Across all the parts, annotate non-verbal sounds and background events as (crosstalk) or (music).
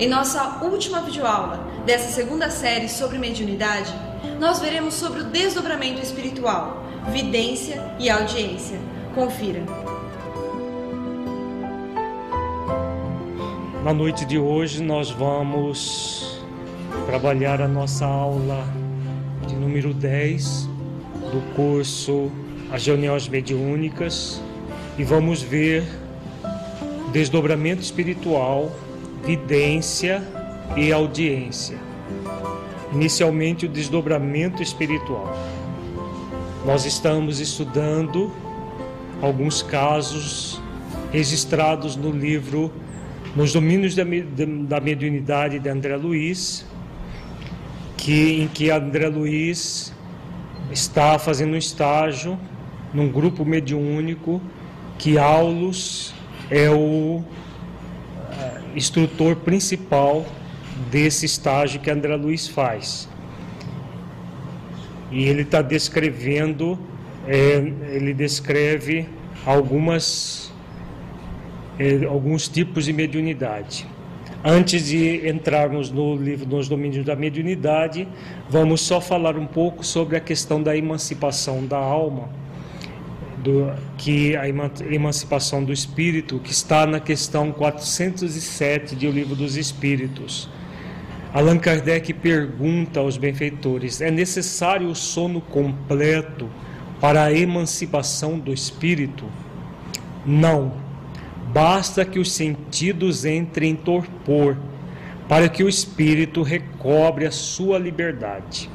Em nossa última videoaula dessa segunda série sobre mediunidade, nós veremos sobre o desdobramento espiritual, vidência e audiência. Confira. Na noite de hoje nós vamos trabalhar a nossa aula de número 10 do curso As Reuniões Mediúnicas e vamos ver desdobramento espiritual, vidência e audiência. Inicialmente, o desdobramento espiritual. Nós estamos estudando alguns casos registrados no livro Nos Domínios da, da Mediunidade de André Luiz, que, em que André Luiz está fazendo um estágio num grupo mediúnico que Aulus é o instrutor principal desse estágio que André Luiz faz. E ele está descrevendo, é, ele descreve algumas, é, alguns tipos de mediunidade. Antes de entrarmos no livro Nos Domínios da Mediunidade, vamos só falar um pouco sobre a questão da emancipação da alma do, que a emancipação do espírito, que está na questão 407 de O Livro dos Espíritos. Allan Kardec pergunta aos benfeitores: é necessário o sono completo para a emancipação do espírito? Não. Basta que os sentidos entrem em torpor, para que o espírito recobre a sua liberdade.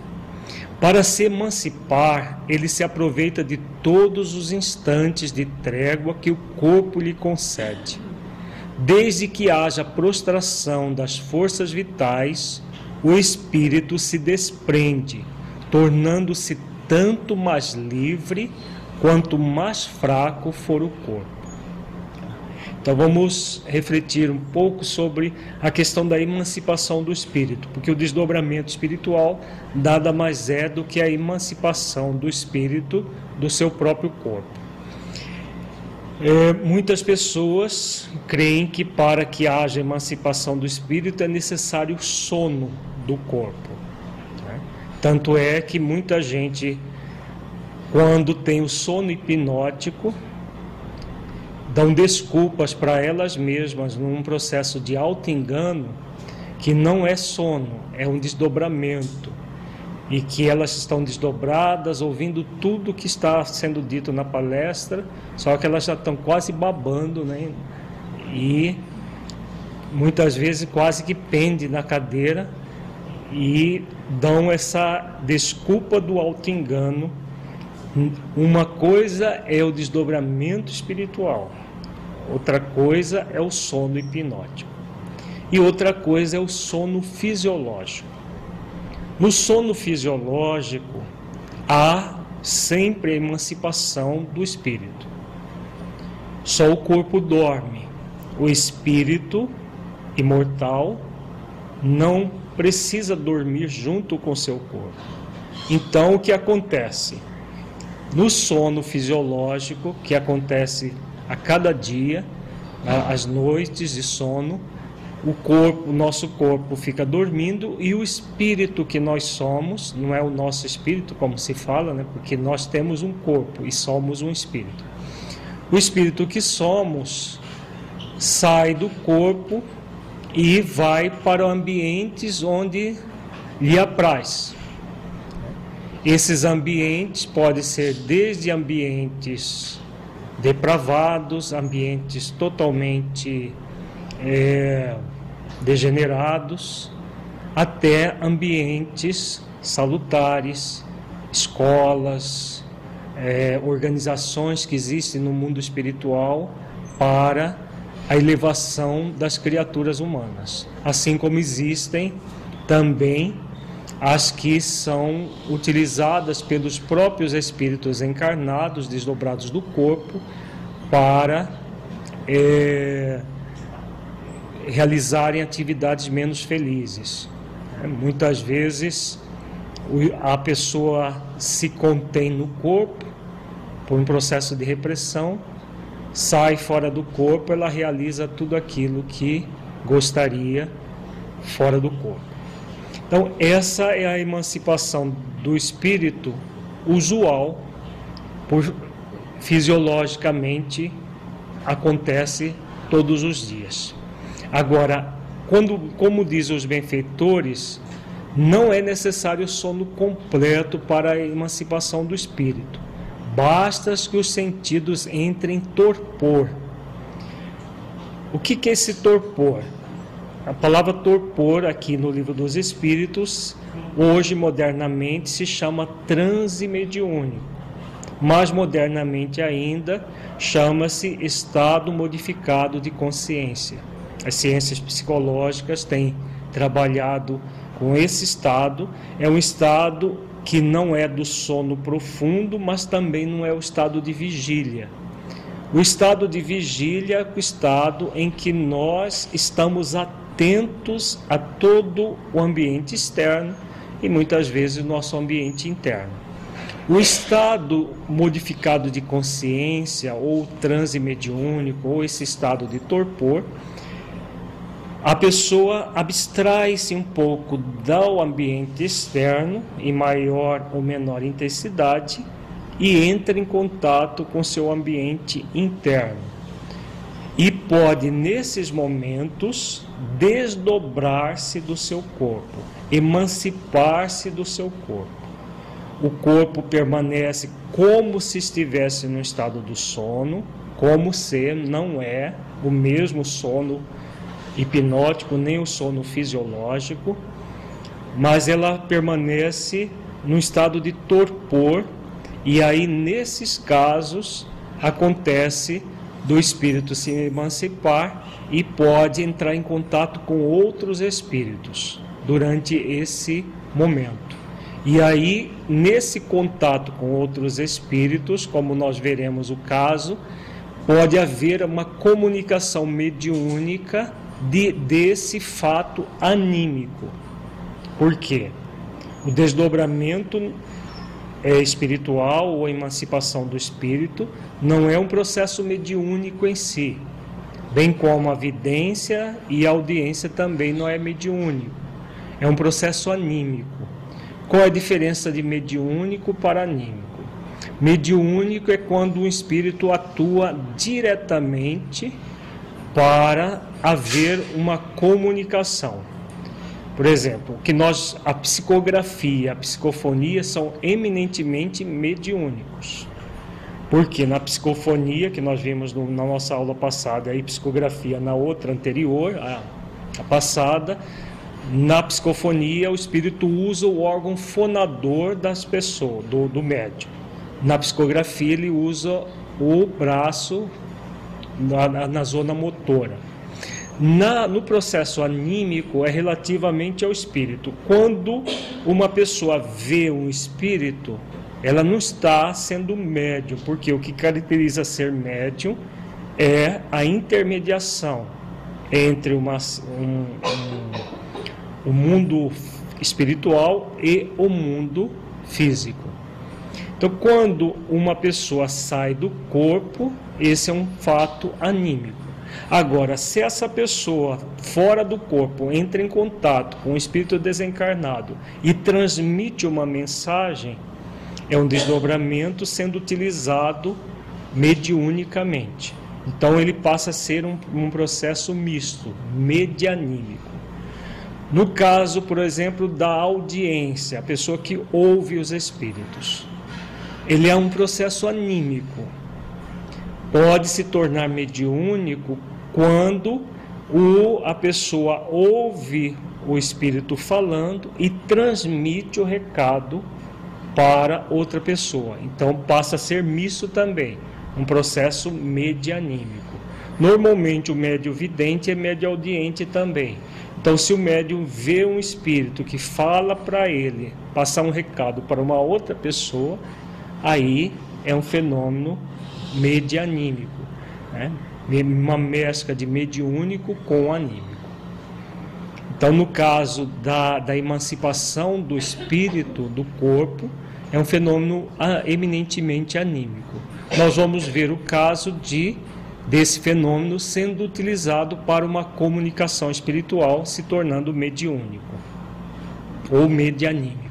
Para se emancipar, ele se aproveita de todos os instantes de trégua que o corpo lhe concede. Desde que haja prostração das forças vitais, o espírito se desprende, tornando-se tanto mais livre quanto mais fraco for o corpo. Então vamos refletir um pouco sobre a questão da emancipação do espírito, porque o desdobramento espiritual nada mais é do que a emancipação do espírito do seu próprio corpo. É, muitas pessoas creem que para que haja emancipação do espírito é necessário sono do corpo. Né? Tanto é que muita gente, quando tem o sono hipnótico, dão desculpas para elas mesmas num processo de auto-engano que não é sono, é um desdobramento. E que elas estão desdobradas, ouvindo tudo que está sendo dito na palestra, só que elas já estão quase babando, né? E muitas vezes quase que pende na cadeira e dão essa desculpa do auto-engano. Uma coisa é o desdobramento espiritual, Outra coisa é o sono hipnótico. E outra coisa é o sono fisiológico. No sono fisiológico, há sempre a emancipação do espírito. Só o corpo dorme. O espírito imortal não precisa dormir junto com seu corpo. Então, o que acontece? No sono fisiológico, que acontece a cada dia, as noites de sono, o corpo, o nosso corpo fica dormindo e o espírito que nós somos, não é o nosso espírito como se fala, né? Porque nós temos um corpo e somos um espírito. o espírito que somos sai do corpo e vai para ambientes onde lhe apraz. Esses ambientes podem ser desde ambientes depravados, ambientes totalmente é, degenerados, até ambientes salutares, escolas, é, organizações que existem no mundo espiritual para a elevação das criaturas humanas, assim como existem também as que são utilizadas pelos próprios espíritos encarnados, desdobrados do corpo, para é, realizarem atividades menos felizes. Muitas vezes a pessoa se contém no corpo por um processo de repressão, sai fora do corpo, ela realiza tudo aquilo que gostaria fora do corpo. Então, essa é a emancipação do espírito usual, por, fisiologicamente acontece todos os dias. Agora, quando, como dizem os benfeitores, não é necessário sono completo para a emancipação do espírito. Basta que os sentidos entrem em torpor. O que, que é esse torpor? A palavra torpor aqui no livro dos Espíritos, hoje modernamente se chama transe mediúnico, mais modernamente ainda chama-se estado modificado de consciência. As ciências psicológicas têm trabalhado com esse estado, é um estado que não é do sono profundo, mas também não é o estado de vigília. O estado de vigília é o estado em que nós estamos atentos atentos a todo o ambiente externo e muitas vezes o nosso ambiente interno. O estado modificado de consciência, ou transe mediúnico, ou esse estado de torpor, a pessoa abstrai-se um pouco do ambiente externo, em maior ou menor intensidade, e entra em contato com seu ambiente interno e pode, nesses momentos, desdobrar-se do seu corpo, emancipar-se do seu corpo. O corpo permanece como se estivesse no estado do sono, como se não é o mesmo sono hipnótico nem o sono fisiológico, mas ela permanece no estado de torpor, e aí nesses casos acontece do espírito se emancipar e pode entrar em contato com outros espíritos durante esse momento. E aí, nesse contato com outros espíritos, como nós veremos o caso, pode haver uma comunicação mediúnica de, desse fato anímico. Por quê? O desdobramento é, espiritual ou emancipação do espírito não é um processo mediúnico em si, bem como a vidência e a audiência também não é mediúnico, é um processo anímico. Qual é a diferença de mediúnico para anímico? Mediúnico é quando o espírito atua diretamente para haver uma comunicação. Por exemplo, que nós a psicografia, a psicofonia são eminentemente mediúnicos. Porque na psicofonia, que nós vimos no, na nossa aula passada, e psicografia na outra anterior, a, a passada, na psicofonia o espírito usa o órgão fonador das pessoas, do, do médium. Na psicografia ele usa o braço na, na zona motora. Na, no processo anímico é relativamente ao espírito. Quando uma pessoa vê um espírito, ela não está sendo médium, porque o que caracteriza ser médium é a intermediação entre uma, um, um, o mundo espiritual e o mundo físico. Então, quando uma pessoa sai do corpo, esse é um fato anímico. Agora, se essa pessoa fora do corpo entra em contato com o espírito desencarnado e transmite uma mensagem, é um desdobramento sendo utilizado mediunicamente. Então ele passa a ser um, um processo misto, medianímico. No caso, por exemplo, da audiência, a pessoa que ouve os espíritos, ele é um processo anímico. Pode se tornar mediúnico quando o, a pessoa ouve o espírito falando e transmite o recado para outra pessoa. Então passa a ser misto também um processo medianímico. Normalmente o médio vidente é médio audiente também. Então, se o médium vê um espírito que fala para ele, passar um recado para uma outra pessoa, aí é um fenômeno medianímico, né? uma mescla de mediúnico com anímico. Então, no caso da, da emancipação do espírito do corpo, é um fenômeno ah, eminentemente anímico nós vamos ver o caso de desse fenômeno sendo utilizado para uma comunicação espiritual, se tornando mediúnico ou medianímico.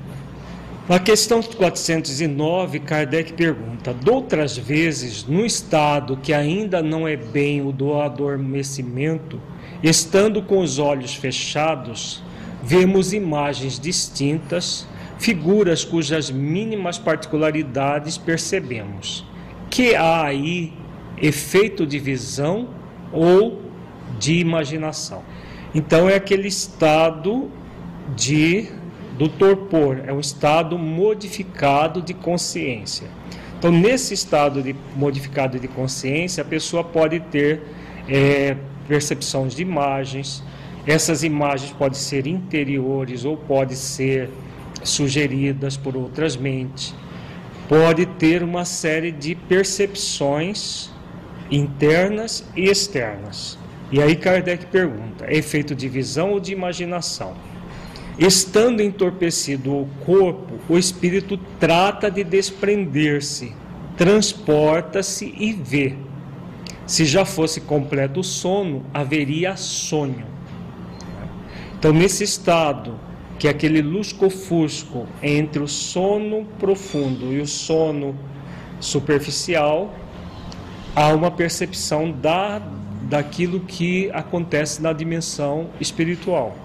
Na questão 409, Kardec pergunta: Doutras vezes, no estado que ainda não é bem o do adormecimento, estando com os olhos fechados, vemos imagens distintas, figuras cujas mínimas particularidades percebemos que há aí efeito de visão ou de imaginação. Então é aquele estado de do torpor, é um estado modificado de consciência. Então nesse estado de modificado de consciência, a pessoa pode ter é, percepções de imagens. Essas imagens podem ser interiores ou podem ser sugeridas por outras mentes pode ter uma série de percepções internas e externas. E aí Kardec pergunta: é efeito de visão ou de imaginação? Estando entorpecido o corpo, o espírito trata de desprender-se, transporta-se e vê. Se já fosse completo o sono, haveria sonho. Então, nesse estado que aquele lusco-fusco entre o sono profundo e o sono superficial, há uma percepção da, daquilo que acontece na dimensão espiritual.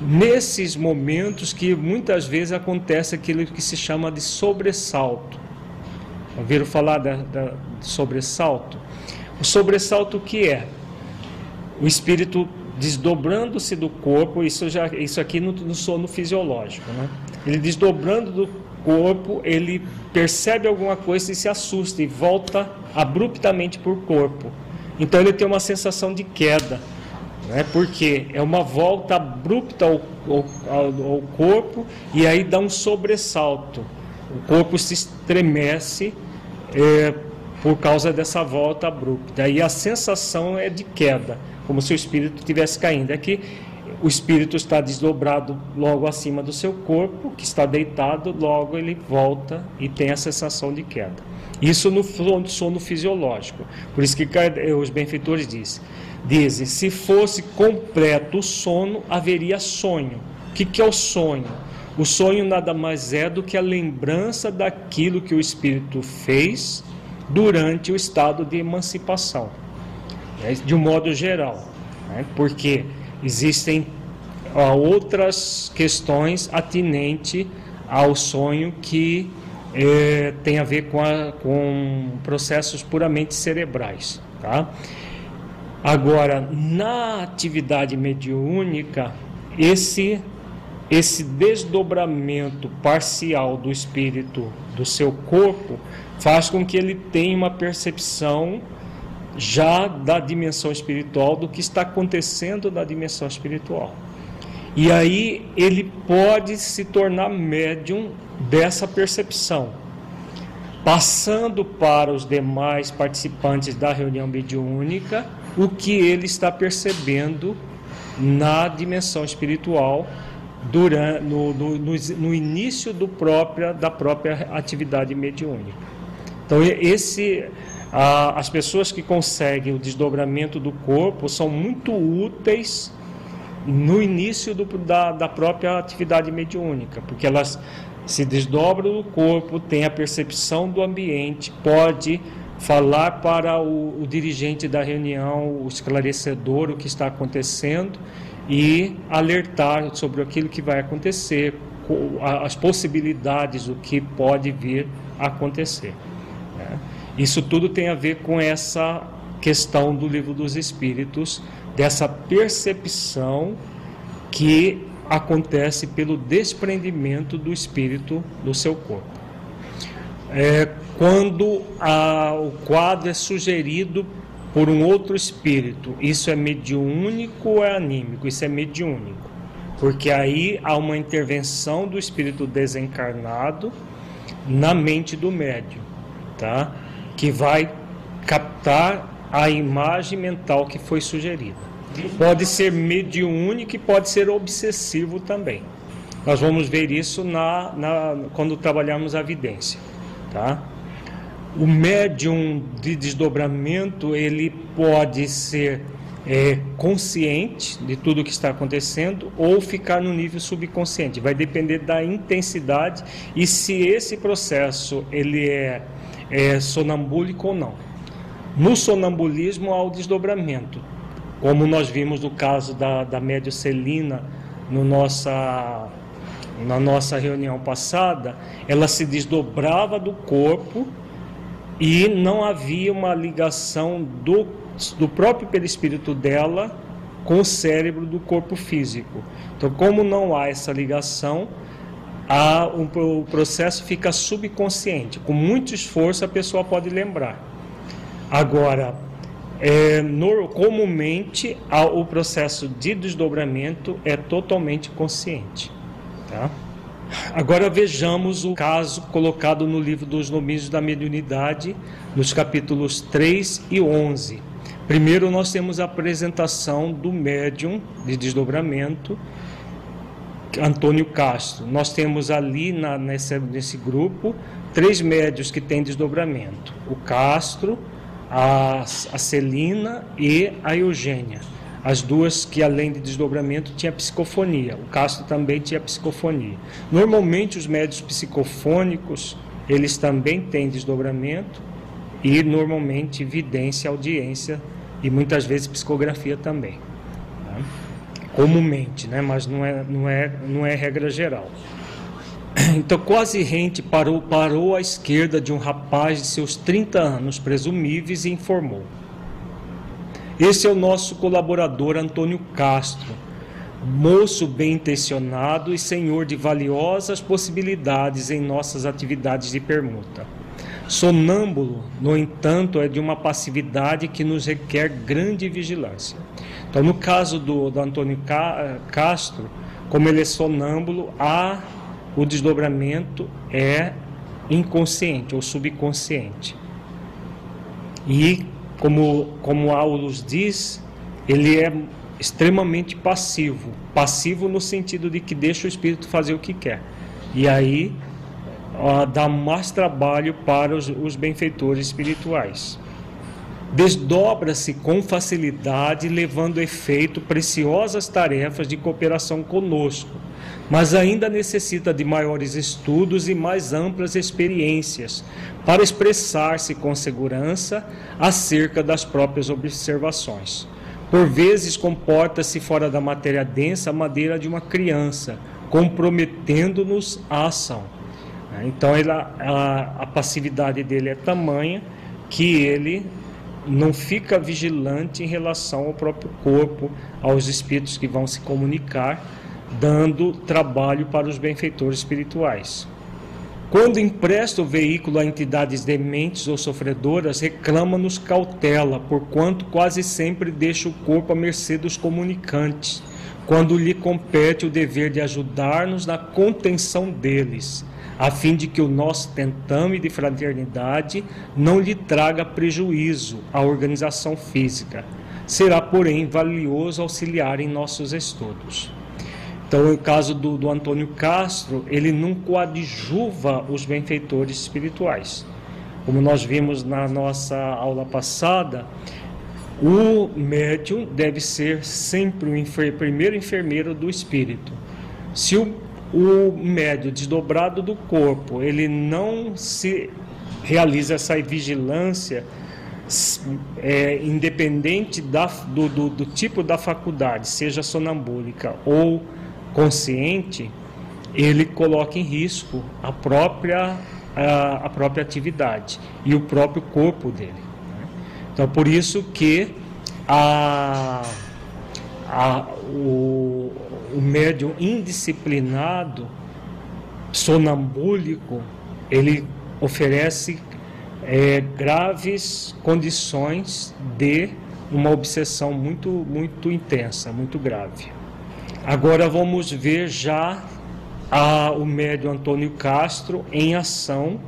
Nesses momentos que muitas vezes acontece aquilo que se chama de sobressalto. Ouviram falar da, da sobressalto? O sobressalto que é? O espírito desdobrando-se do corpo, isso, já, isso aqui no, no sono fisiológico, né? Ele desdobrando do corpo, ele percebe alguma coisa e se assusta e volta abruptamente o corpo. Então ele tem uma sensação de queda, né? porque é uma volta abrupta ao, ao, ao corpo e aí dá um sobressalto. O corpo se estremece é, por causa dessa volta abrupta. E a sensação é de queda como se o espírito estivesse caindo. É que o espírito está desdobrado logo acima do seu corpo, que está deitado, logo ele volta e tem a sensação de queda. Isso no sono fisiológico. Por isso que os benfeitores dizem, dizem se fosse completo o sono, haveria sonho. O que, que é o sonho? O sonho nada mais é do que a lembrança daquilo que o espírito fez durante o estado de emancipação né, de um modo geral, né, porque existem outras questões atinentes ao sonho que é, tem a ver com, a, com processos puramente cerebrais. Tá? Agora, na atividade mediúnica, esse, esse desdobramento parcial do espírito do seu corpo faz com que ele tenha uma percepção já da dimensão espiritual, do que está acontecendo na dimensão espiritual. E aí ele pode se tornar médium dessa percepção, passando para os demais participantes da reunião mediúnica o que ele está percebendo na dimensão espiritual durante, no, no, no, início do própria, da própria atividade mediúnica. Então, esse as pessoas que conseguem o desdobramento do corpo são muito úteis no início do, da, da própria atividade mediúnica, porque elas se desdobram do corpo, têm a percepção do ambiente, pode falar para o, o dirigente da reunião, o esclarecedor, o que está acontecendo e alertar sobre aquilo que vai acontecer, as possibilidades do que pode vir a acontecer. Né? Isso tudo tem a ver com essa questão do livro dos Espíritos, dessa percepção que acontece pelo desprendimento do espírito do seu corpo. É, quando a, o quadro é sugerido por um outro espírito, isso é mediúnico ou é anímico? Isso é mediúnico, porque aí há uma intervenção do espírito desencarnado na mente do médium, tá? que vai captar a imagem mental que foi sugerida. Pode ser mediúnico e pode ser obsessivo também. Nós vamos ver isso na, na, quando trabalharmos a evidência. Tá? O médium de desdobramento ele pode ser é, consciente de tudo o que está acontecendo ou ficar no nível subconsciente. Vai depender da intensidade e se esse processo ele é, é sonambúlico ou não. No sonambulismo há o desdobramento como nós vimos no caso da, da médio Celina no nossa, na nossa reunião passada, ela se desdobrava do corpo e não havia uma ligação do, do próprio perispírito dela com o cérebro do corpo físico. Então, como não há essa ligação, a, um, o processo fica subconsciente. Com muito esforço, a pessoa pode lembrar. Agora, é, no, comumente, o processo de desdobramento é totalmente consciente. Tá? Agora vejamos o caso colocado no livro dos Nomínios da Mediunidade, nos capítulos 3 e 11. Primeiro, nós temos a apresentação do médium de desdobramento, Antônio Castro. Nós temos ali na, nesse, nesse grupo três médios que têm desdobramento: o Castro, a, a Celina e a Eugênia. As duas que, além de desdobramento, tinha psicofonia. O Castro também tinha psicofonia. Normalmente, os médios psicofônicos, eles também têm desdobramento e, normalmente, evidência, audiência e, muitas vezes, psicografia também. Tá? Comumente, né? mas não é, não, é, não é regra geral. (clears throat) Então, quase rente parou, parou à esquerda de um rapaz de seus 30 anos, presumíveis, e informou: Esse é o nosso colaborador Antônio Castro, moço bem intencionado e senhor de valiosas possibilidades em nossas atividades de permuta. Sonâmbulo, no entanto, é de uma passividade que nos requer grande vigilância. Então, no caso do, do Antônio Castro, como ele é sonâmbulo, há o desdobramento é inconsciente ou subconsciente. E, como, como Aulus diz, ele é extremamente passivo. Passivo no sentido de que deixa o espírito fazer o que quer. E aí ó, dá mais trabalho para os, os benfeitores espirituais. Desdobra-se com facilidade, levando a efeito preciosas tarefas de cooperação conosco mas ainda necessita de maiores estudos e mais amplas experiências para expressar-se com segurança acerca das próprias observações. Por vezes comporta-se fora da matéria densa a maneira de uma criança, comprometendo-nos à ação. Então a, a passividade dele é tamanha que ele não fica vigilante em relação ao próprio corpo, aos espíritos que vão se comunicar dando trabalho para os benfeitores espirituais. Quando empresta o veículo a entidades dementes ou sofredoras, reclama-nos cautela, porquanto quase sempre deixa o corpo à mercê dos comunicantes, quando lhe compete o dever de ajudar-nos na contenção deles, a fim de que o nosso tentame de fraternidade não lhe traga prejuízo à organização física. Será, porém, valioso auxiliar em nossos estudos. Então, o caso do, do Antônio Castro, ele não coadjuva os benfeitores espirituais. Como nós vimos na nossa aula passada, o médium deve ser sempre o enfer primeiro enfermeiro do espírito. Se o, o médium desdobrado do corpo, ele não se realiza essa vigilância é, independente da, do, do, do, tipo da faculdade, seja sonambúlica ou consciente, ele coloca em risco a própria, a, a própria atividade e o próprio corpo dele. Né? Então, por isso que a, a, o, o médium indisciplinado, sonambúlico, ele oferece é, graves condições de uma obsessão muito, muito intensa, muito grave. Agora vamos ver já a, o médium Antônio Castro em ação,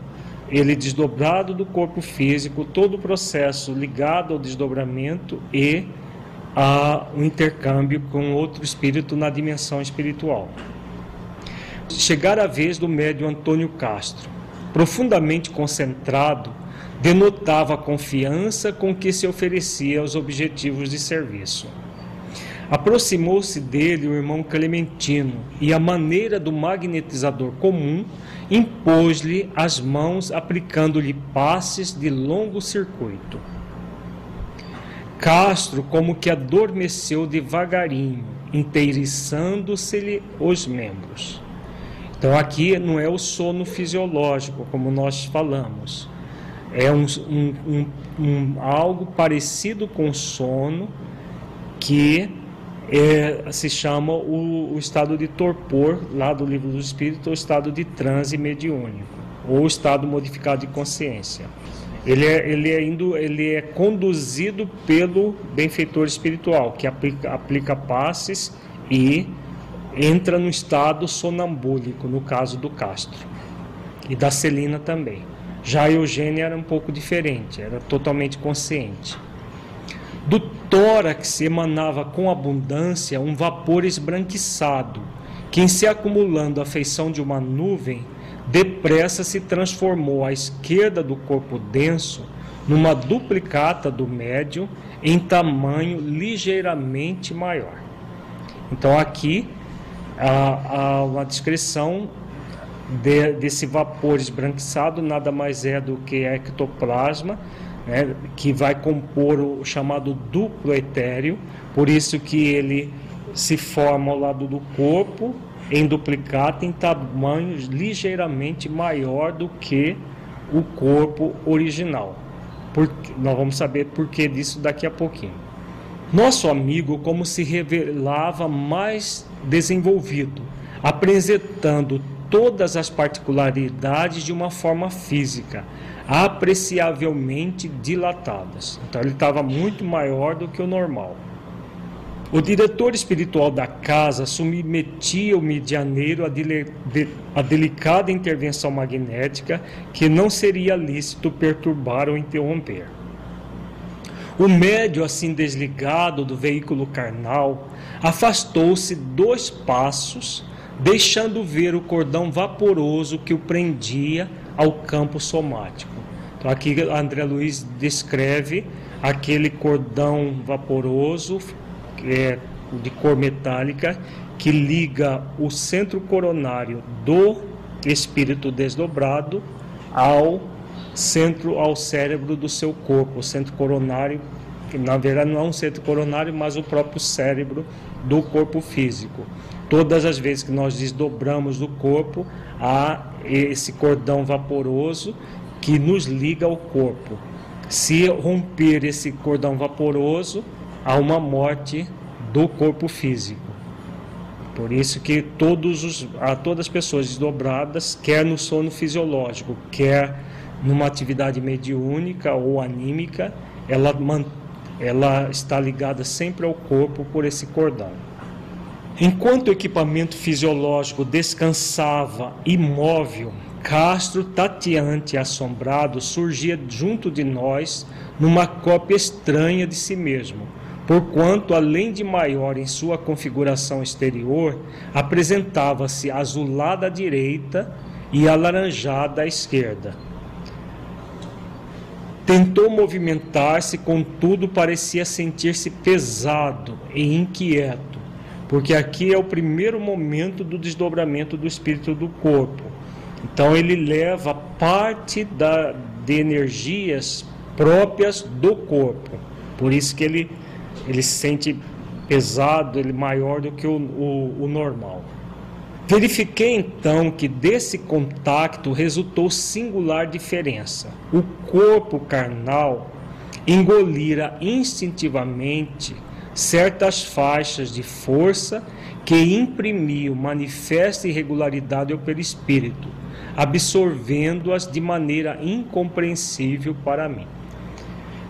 ele desdobrado do corpo físico, todo o processo ligado ao desdobramento e a, o intercâmbio com outro espírito na dimensão espiritual. Chegar a vez do médium Antônio Castro, profundamente concentrado, denotava a confiança com que se oferecia aos objetivos de serviço. Aproximou-se dele o irmão Clementino e, a maneira do magnetizador comum, impôs-lhe as mãos, aplicando-lhe passes de longo circuito. Castro, como que adormeceu devagarinho, inteiriçando-se-lhe os membros. Então, aqui não é o sono fisiológico, como nós falamos, é um, um, um, um algo parecido com sono que é, se chama o, o, estado de torpor, lá do livro do Espírito, o estado de transe mediúnico, ou estado modificado de consciência. Ele é, ele é, indo, ele é conduzido pelo benfeitor espiritual, que aplica, aplica passes e entra no estado sonambúlico, no caso do Castro, e da Celina também. Já a Eugênia era um pouco diferente, era totalmente consciente. Do tórax emanava com abundância um vapor esbranquiçado, que, em se acumulando à feição de uma nuvem, depressa se transformou à esquerda do corpo denso numa duplicata do médium em tamanho ligeiramente maior. Então, aqui há uma descrição de, desse vapor esbranquiçado nada mais é do que ectoplasma, né, que vai compor o chamado duplo etéreo, por isso que ele se forma ao lado do corpo em duplicata em tamanho ligeiramente maior do que o corpo original. Nós vamos saber por que disso daqui a pouquinho. Nosso amigo, como se revelava mais desenvolvido, apresentando todas as particularidades de uma forma física, apreciavelmente dilatadas. Então ele estava muito maior do que o normal. O diretor espiritual da casa submetia o medianeiro a, a delicada intervenção magnética que não seria lícito perturbar ou interromper. O médio, assim desligado do veículo carnal, afastou-se dois passos deixando ver o cordão vaporoso que o prendia ao campo somático. Então, aqui André Luiz descreve aquele cordão vaporoso é, de cor metálica que liga o centro coronário do espírito desdobrado ao centro ao cérebro do seu corpo, o centro coronário, que na verdade não é um centro coronário, mas o próprio cérebro do corpo físico. Todas as vezes que nós desdobramos do corpo, há esse cordão vaporoso que nos liga ao corpo. Se romper esse cordão vaporoso, há uma morte do corpo físico. Por isso que todos os, a todas as pessoas desdobradas, quer no sono fisiológico, quer numa atividade mediúnica ou anímica, ela, ela está ligada sempre ao corpo por esse cordão. Enquanto o equipamento fisiológico descansava imóvel, Castro, tateante e assombrado, surgia junto de nós numa cópia estranha de si mesmo, porquanto, além de maior em sua configuração exterior, apresentava-se azulada à direita e alaranjada à esquerda. Tentou movimentar-se, contudo, parecia sentir-se pesado e inquieto porque aqui é o primeiro momento do desdobramento do espírito do corpo. Então ele leva parte da, de energias próprias do corpo. Por isso que ele, ele se sente pesado, ele maior do que o, o, o normal. Verifiquei então que desse contato resultou singular diferença. O corpo carnal engolira instintivamente certas faixas de força que imprimiam manifesta irregularidade ao perispírito, absorvendo-as de maneira incompreensível para mim.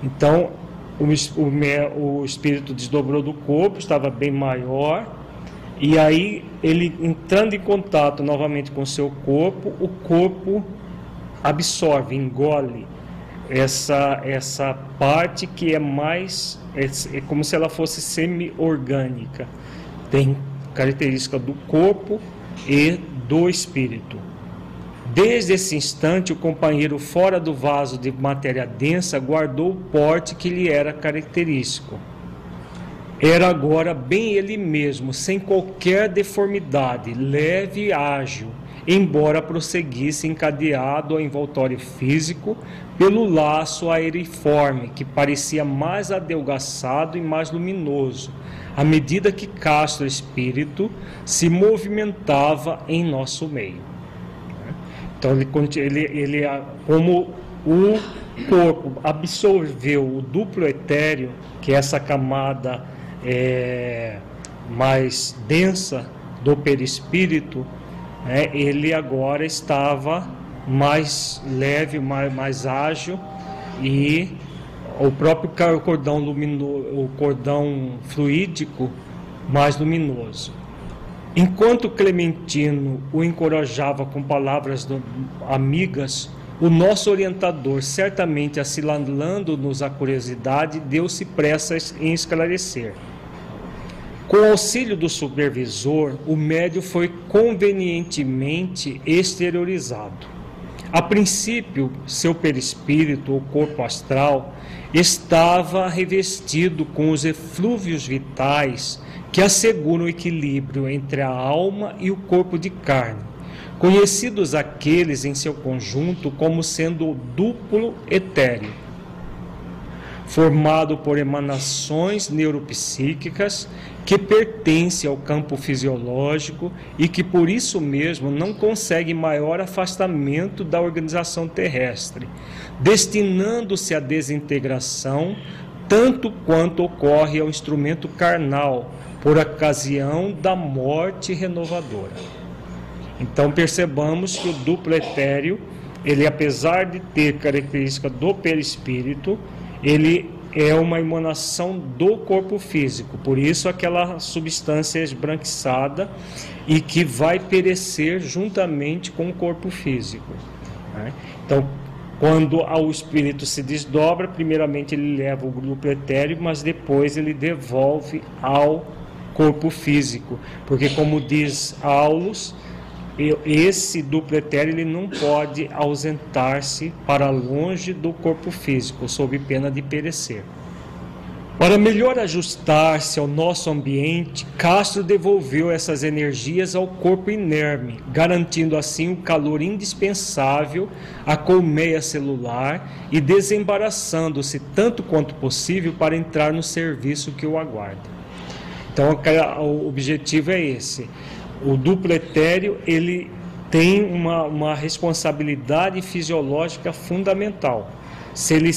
Então, o, o, o espírito desdobrou do corpo, estava bem maior, e aí ele entrando em contato novamente com o seu corpo, o corpo absorve, engole essa essa parte que é mais é, é como se ela fosse semi-orgânica. Tem característica do corpo e do espírito. Desde esse instante, o companheiro fora do vaso de matéria densa guardou o porte que lhe era característico. Era agora bem ele mesmo, sem qualquer deformidade, leve e ágil, embora prosseguisse encadeado ao envoltório físico pelo laço aeriforme, que parecia mais adelgaçado e mais luminoso, à medida que Castro Espírito se movimentava em nosso meio. Então, ele, ele, ele, como o corpo absorveu o duplo etéreo, que é essa camada é, mais densa do perispírito, né, ele agora estava mais leve, mais, mais ágil e o próprio cordão luminoso, o cordão fluídico mais luminoso. Enquanto Clementino o encorajava com palavras amigas, o nosso orientador, certamente assinalando-nos a curiosidade, deu-se pressa em esclarecer. Com auxílio do supervisor, o médio foi convenientemente exteriorizado. A princípio, seu perispírito, ou corpo astral, estava revestido com os eflúvios vitais que assegura o equilíbrio entre a alma e o corpo de carne, conhecidos aqueles em seu conjunto como sendo o duplo etéreo, formado por emanações neuropsíquicas que pertencem ao campo fisiológico e que por isso mesmo não consegue maior afastamento da organização terrestre, destinando-se à desintegração tanto quanto ocorre ao instrumento carnal, por ocasião da morte renovadora. Então percebamos que o duplo etéreo, ele apesar de ter característica do perispírito, ele é uma emanação do corpo físico, por isso aquela substância esbranquiçada e que vai perecer juntamente com o corpo físico. Né? Então, quando o espírito se desdobra, primeiramente ele leva o grupo etéreo, mas depois ele devolve ao corpo físico, porque como diz Aulus, esse duplo etéreo ele não pode ausentar-se para longe do corpo físico, sob pena de perecer. Para melhor ajustar-se ao nosso ambiente, Castro devolveu essas energias ao corpo inerme, garantindo assim o calor indispensável à colmeia celular e desembaraçando-se tanto quanto possível para entrar no serviço que o aguarda. Então o objetivo é esse. O duplo etéreo ele tem uma, uma responsabilidade fisiológica fundamental. Se ele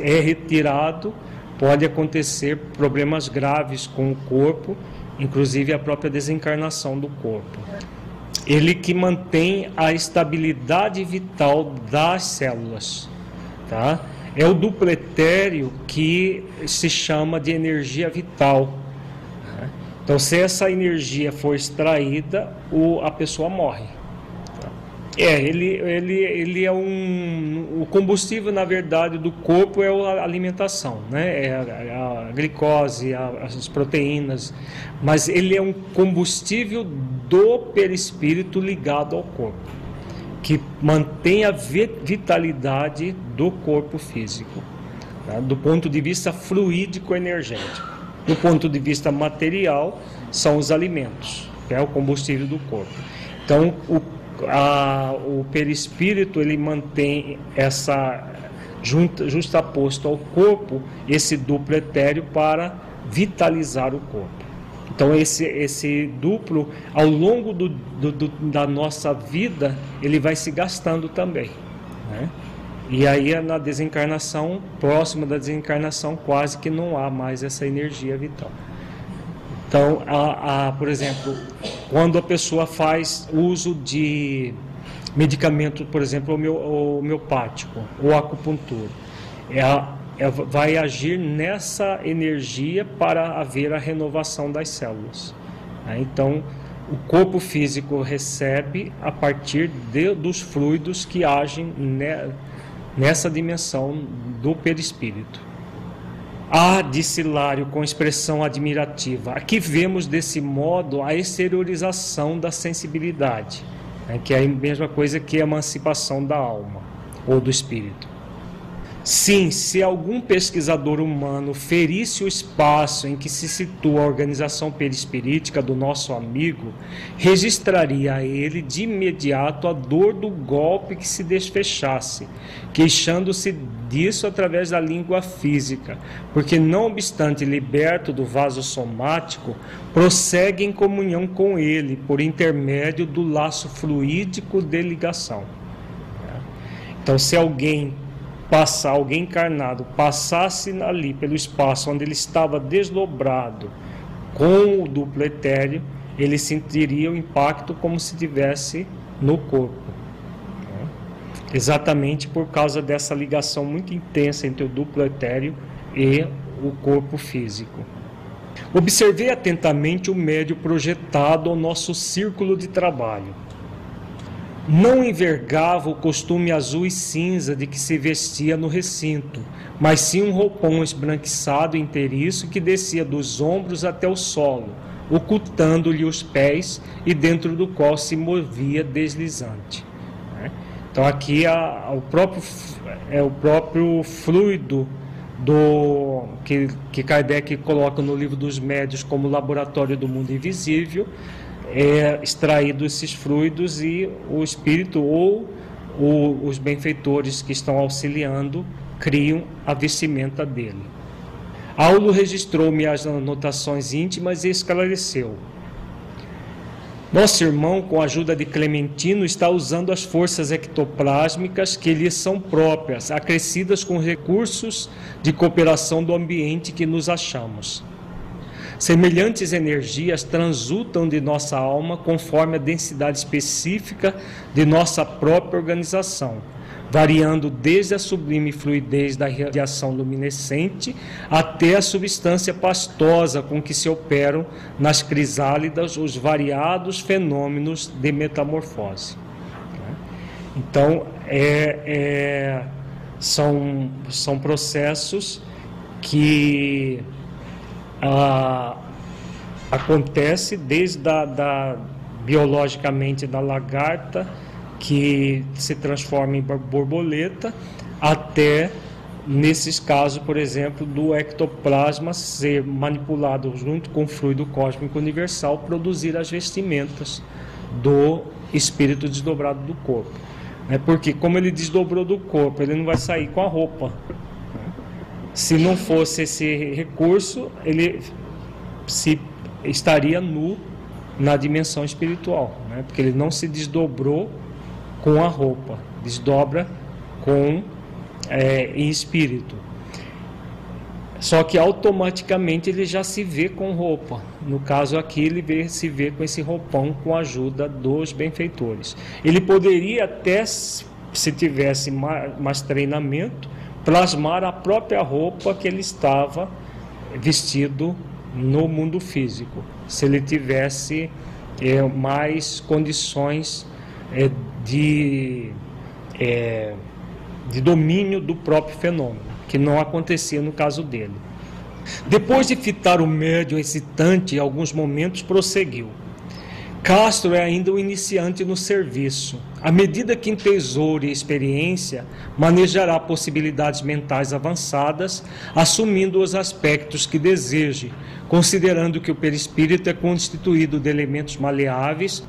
é retirado, pode acontecer problemas graves com o corpo, inclusive a própria desencarnação do corpo. Ele que mantém a estabilidade vital das células, tá? É o duplo etéreo que se chama de energia vital então, se essa energia for extraída, o, a pessoa morre. É, ele, ele, ele é um. O combustível, na verdade, do corpo é a alimentação, né? É a, a glicose, a, as proteínas. Mas ele é um combustível do perispírito ligado ao corpo, que mantém a vitalidade do corpo físico, tá? do ponto de vista fluídico-energético. Do ponto de vista material, são os alimentos, que é o combustível do corpo. Então, o a, o perispírito ele mantém essa justaposto ao corpo esse duplo etéreo para vitalizar o corpo. Então esse, esse duplo, ao longo do, do, do, da nossa vida, ele vai se gastando também. Né? E aí na desencarnação, próximo da desencarnação, quase que não há mais essa energia vital. Então, a, a, por exemplo, quando a pessoa faz uso de medicamento, por exemplo, homeopático ou acupuntura, é, vai agir nessa energia para haver a renovação das células. Né? Então, o corpo físico recebe a partir de, dos fluidos que agem ne, nessa dimensão do perispírito. Ah, disse Lário com expressão admirativa. Aqui vemos desse modo a exteriorização da sensibilidade, né, que é a mesma coisa que a emancipação da alma ou do espírito. Sim, se algum pesquisador humano ferisse o espaço em que se situa a organização perispirítica do nosso amigo, registraria a ele de imediato a dor do golpe que se desfechasse, queixando-se disso através da língua física, porque, não obstante liberto do vaso somático, prossegue em comunhão com ele por intermédio do laço fluídico de ligação. Então, se alguém passar, alguém encarnado, passasse ali pelo espaço onde ele estava desdobrado com o duplo etéreo, ele sentiria o impacto como se tivesse no corpo. Né? Exatamente por causa dessa ligação muito intensa entre o duplo etéreo e o corpo físico. Observei atentamente o médio projetado ao nosso círculo de trabalho não envergava o costume azul e cinza de que se vestia no recinto, mas sim um roupão esbranquiçado inteiriço que descia dos ombros até o solo, ocultando-lhe os pés e dentro do qual se movia deslizante. Né? Então aqui a, o próprio, é o próprio fluido do que, que Kardec coloca no livro dos médios como laboratório do mundo invisível, é extraído esses fluidos e o espírito ou o, os benfeitores que estão auxiliando criam a vestimenta dele. Aulo registrou-me as anotações íntimas e esclareceu. Nosso irmão, com a ajuda de Clementino, está usando as forças ectoplásmicas que lhe são próprias, acrescidas com recursos de cooperação do ambiente que nos achamos. Semelhantes energias transutam de nossa alma conforme a densidade específica de nossa própria organização, variando desde a sublime fluidez da radiação luminescente até a substância pastosa com que se operam nas crisálidas os variados fenômenos de metamorfose. Então, é, é, são, são processos que ah, acontece desde a, da, biologicamente da lagarta que se transforma em borboleta até nesses casos, por exemplo, do ectoplasma ser manipulado junto com o fluido cósmico universal, produzir as vestimentas do espírito desdobrado do corpo. É porque como ele desdobrou do corpo, ele não vai sair com a roupa. Se não fosse esse recurso, ele se estaria nu na dimensão espiritual, né? porque ele não se desdobrou com a roupa, desdobra com é, em espírito. Só que automaticamente ele já se vê com roupa. No caso aqui, ele vê, se vê com esse roupão com a ajuda dos benfeitores. Ele poderia até, se tivesse mais, mais treinamento, plasmar a própria roupa que ele estava vestido no mundo físico, se ele tivesse é, mais condições é, de, é, de domínio do próprio fenômeno, que não acontecia no caso dele. Depois de fitar o médium excitante, em alguns momentos prosseguiu. Castro é ainda um iniciante no serviço. À medida que entesoure experiência, manejará possibilidades mentais avançadas, assumindo os aspectos que deseje, considerando que o perispírito é constituído de elementos maleáveis,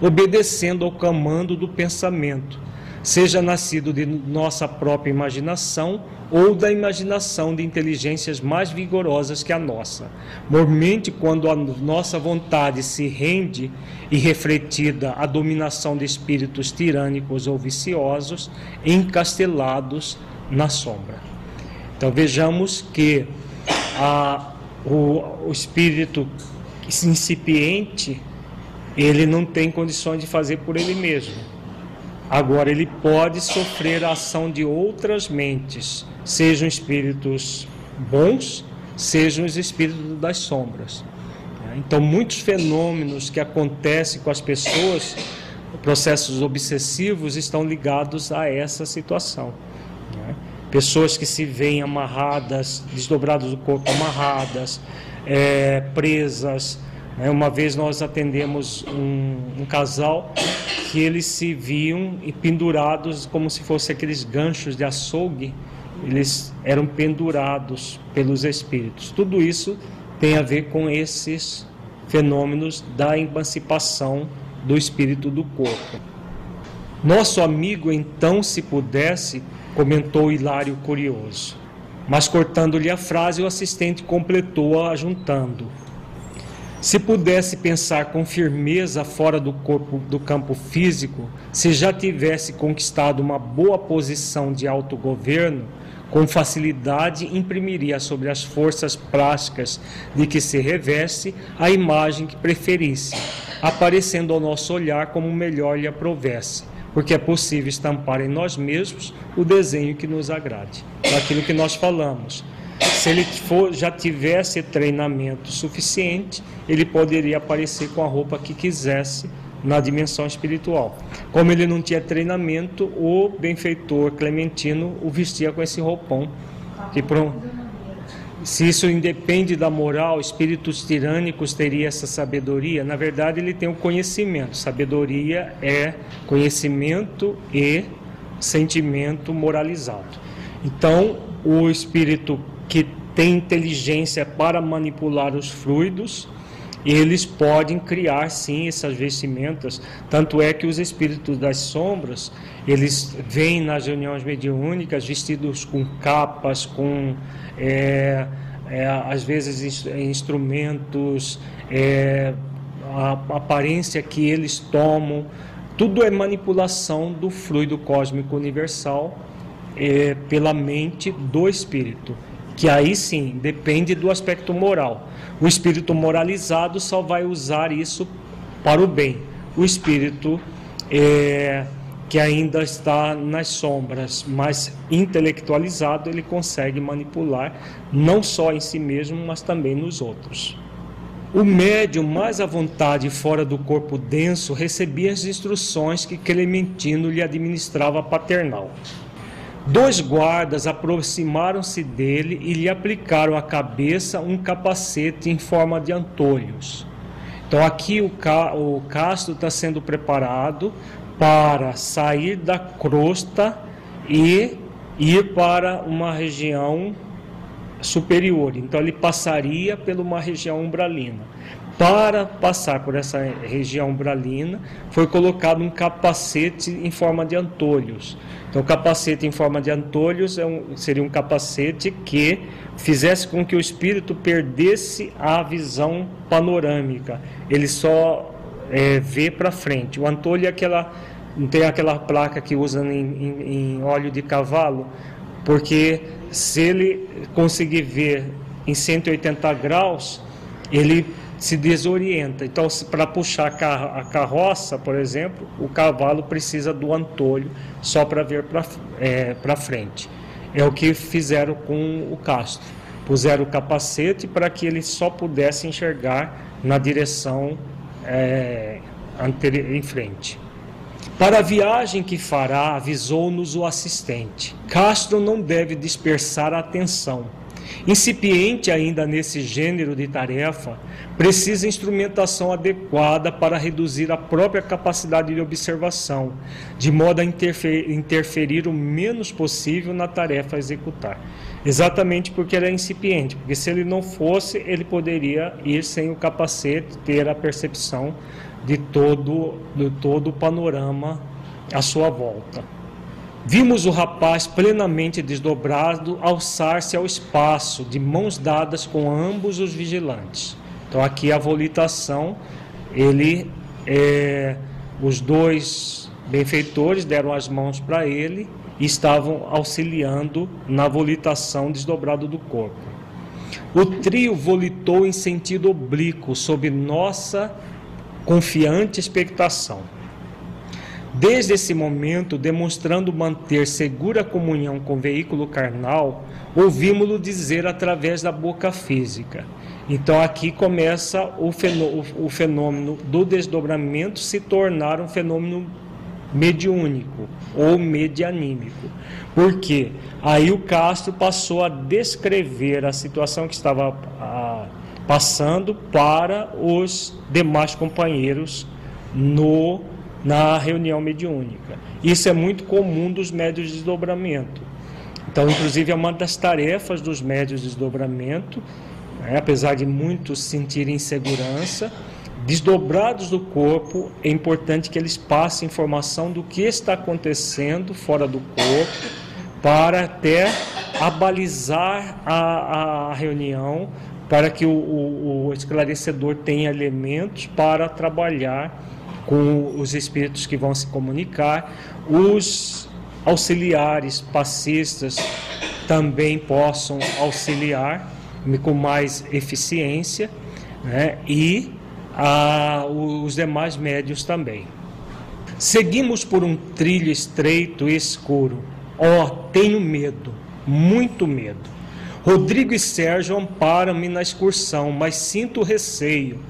obedecendo ao comando do pensamento, seja nascido de nossa própria imaginação ou da imaginação de inteligências mais vigorosas que a nossa. Mormente quando a nossa vontade se rende e refletida à dominação de espíritos tirânicos ou viciosos, encastelados na sombra. Então vejamos que a, o, o espírito incipiente ele não tem condições de fazer por ele mesmo. Agora ele pode sofrer a ação de outras mentes, sejam espíritos bons, sejam os espíritos das sombras. Então, muitos fenômenos que acontecem com as pessoas, processos obsessivos, estão ligados a essa situação. Pessoas que se veem amarradas, desdobradas do corpo, amarradas, é, presas. Né? Uma vez nós atendemos um, um casal que eles se viam pendurados como se fossem aqueles ganchos de açougue, eles eram pendurados pelos espíritos. Tudo isso tem a ver com esses fenômenos da emancipação do espírito do corpo. Nosso amigo, então, se pudesse, comentou Hilário curioso. Mas cortando-lhe a frase, o assistente completou-a, juntando: Se pudesse pensar com firmeza fora do corpo do campo físico, se já tivesse conquistado uma boa posição de autogoverno, com facilidade imprimiria sobre as forças plásticas de que se reveste a imagem que preferisse, aparecendo ao nosso olhar como melhor lhe aprovesse, porque é possível estampar em nós mesmos o desenho que nos agrade. Daquilo que nós falamos. Se ele for, já tivesse treinamento suficiente, ele poderia aparecer com a roupa que quisesse na dimensão espiritual. Como ele não tinha treinamento, o benfeitor Clementino o vestia com esse roupão. Que se isso independe da moral, espíritos tirânicos teriam essa sabedoria. Na verdade, ele tem o conhecimento. Sabedoria é conhecimento e sentimento moralizado. Então, o espírito que tem inteligência para manipular os fluidos, eles podem criar sim essas vestimentas. Tanto é que os espíritos das sombras, eles vêm nas reuniões mediúnicas vestidos com capas, com é, é, às vezes instrumentos, é, a aparência que eles tomam. Tudo é manipulação do fluido cósmico universal é, pela mente do espírito que aí sim depende do aspecto moral. O espírito moralizado só vai usar isso para o bem. O espírito é, que ainda está nas sombras, mas intelectualizado, ele consegue manipular não só em si mesmo, mas também nos outros. O médium, mais à vontade fora do corpo denso, recebia as instruções que Clementino lhe administrava paternal. Dois guardas aproximaram-se dele e lhe aplicaram à cabeça um capacete em forma de antolhos. Então aqui o, ca o Castro está sendo preparado para sair da crosta e ir para uma região superior. Então ele passaria por uma região umbralina. Para passar por essa região umbralina, foi colocado um capacete em forma de antolhos. Então, o capacete em forma de antolhos é um, seria um capacete que fizesse com que o espírito perdesse a visão panorâmica. Ele só é, vê para frente. O antolho é aquela, não tem aquela placa que usa em, em, em óleo de cavalo, porque se ele conseguir ver em 180 graus, ele se desorienta. Então, para puxar a carroça, por exemplo, o cavalo precisa do antolho só para ver para é, frente. É o que fizeram com o Castro. Puseram o capacete para que ele só pudesse enxergar na direção é, em frente. Para a viagem que fará, avisou-nos o assistente. Castro não deve dispersar a atenção Incipiente ainda nesse gênero de tarefa, precisa instrumentação adequada para reduzir a própria capacidade de observação, de modo a interferir, o menos possível na tarefa a executar. Exatamente porque ele é incipiente, porque se ele não fosse, ele poderia ir sem o capacete, ter a percepção de todo, de todo o panorama à sua volta. Vimos o rapaz plenamente desdobrado alçar-se ao espaço, de mãos dadas com ambos os vigilantes. Então aqui a volitação, ele, é, os dois benfeitores deram as mãos para ele e estavam auxiliando na volitação desdobrado do corpo. O trio volitou em sentido oblíquo, sob nossa confiante expectação. Desde esse momento, demonstrando manter segura comunhão com o veículo carnal, ouvimos-lo dizer através da boca física. Então aqui começa o fenômeno, do desdobramento se tornar um fenômeno mediúnico ou medianímico. Por quê? Aí o Castro passou a descrever a situação que estava a, passando para os demais companheiros no na reunião mediúnica. Isso é muito comum dos médios de desdobramento. Então, inclusive, é uma das tarefas dos médios de desdobramento, né, apesar de muitos sentirem insegurança, desdobrados do corpo, é importante que eles passem informação do que está acontecendo fora do corpo, para até abalizar a, a reunião, para que o, o, o esclarecedor tenha elementos para trabalhar com os espíritos que vão se comunicar, os auxiliares passistas também possam auxiliar com mais eficiência né? e os demais médios também. Seguimos por um trilho estreito e escuro. Oh, tenho medo, muito medo. Rodrigo e Sérgio amparam-me na excursão, mas sinto receio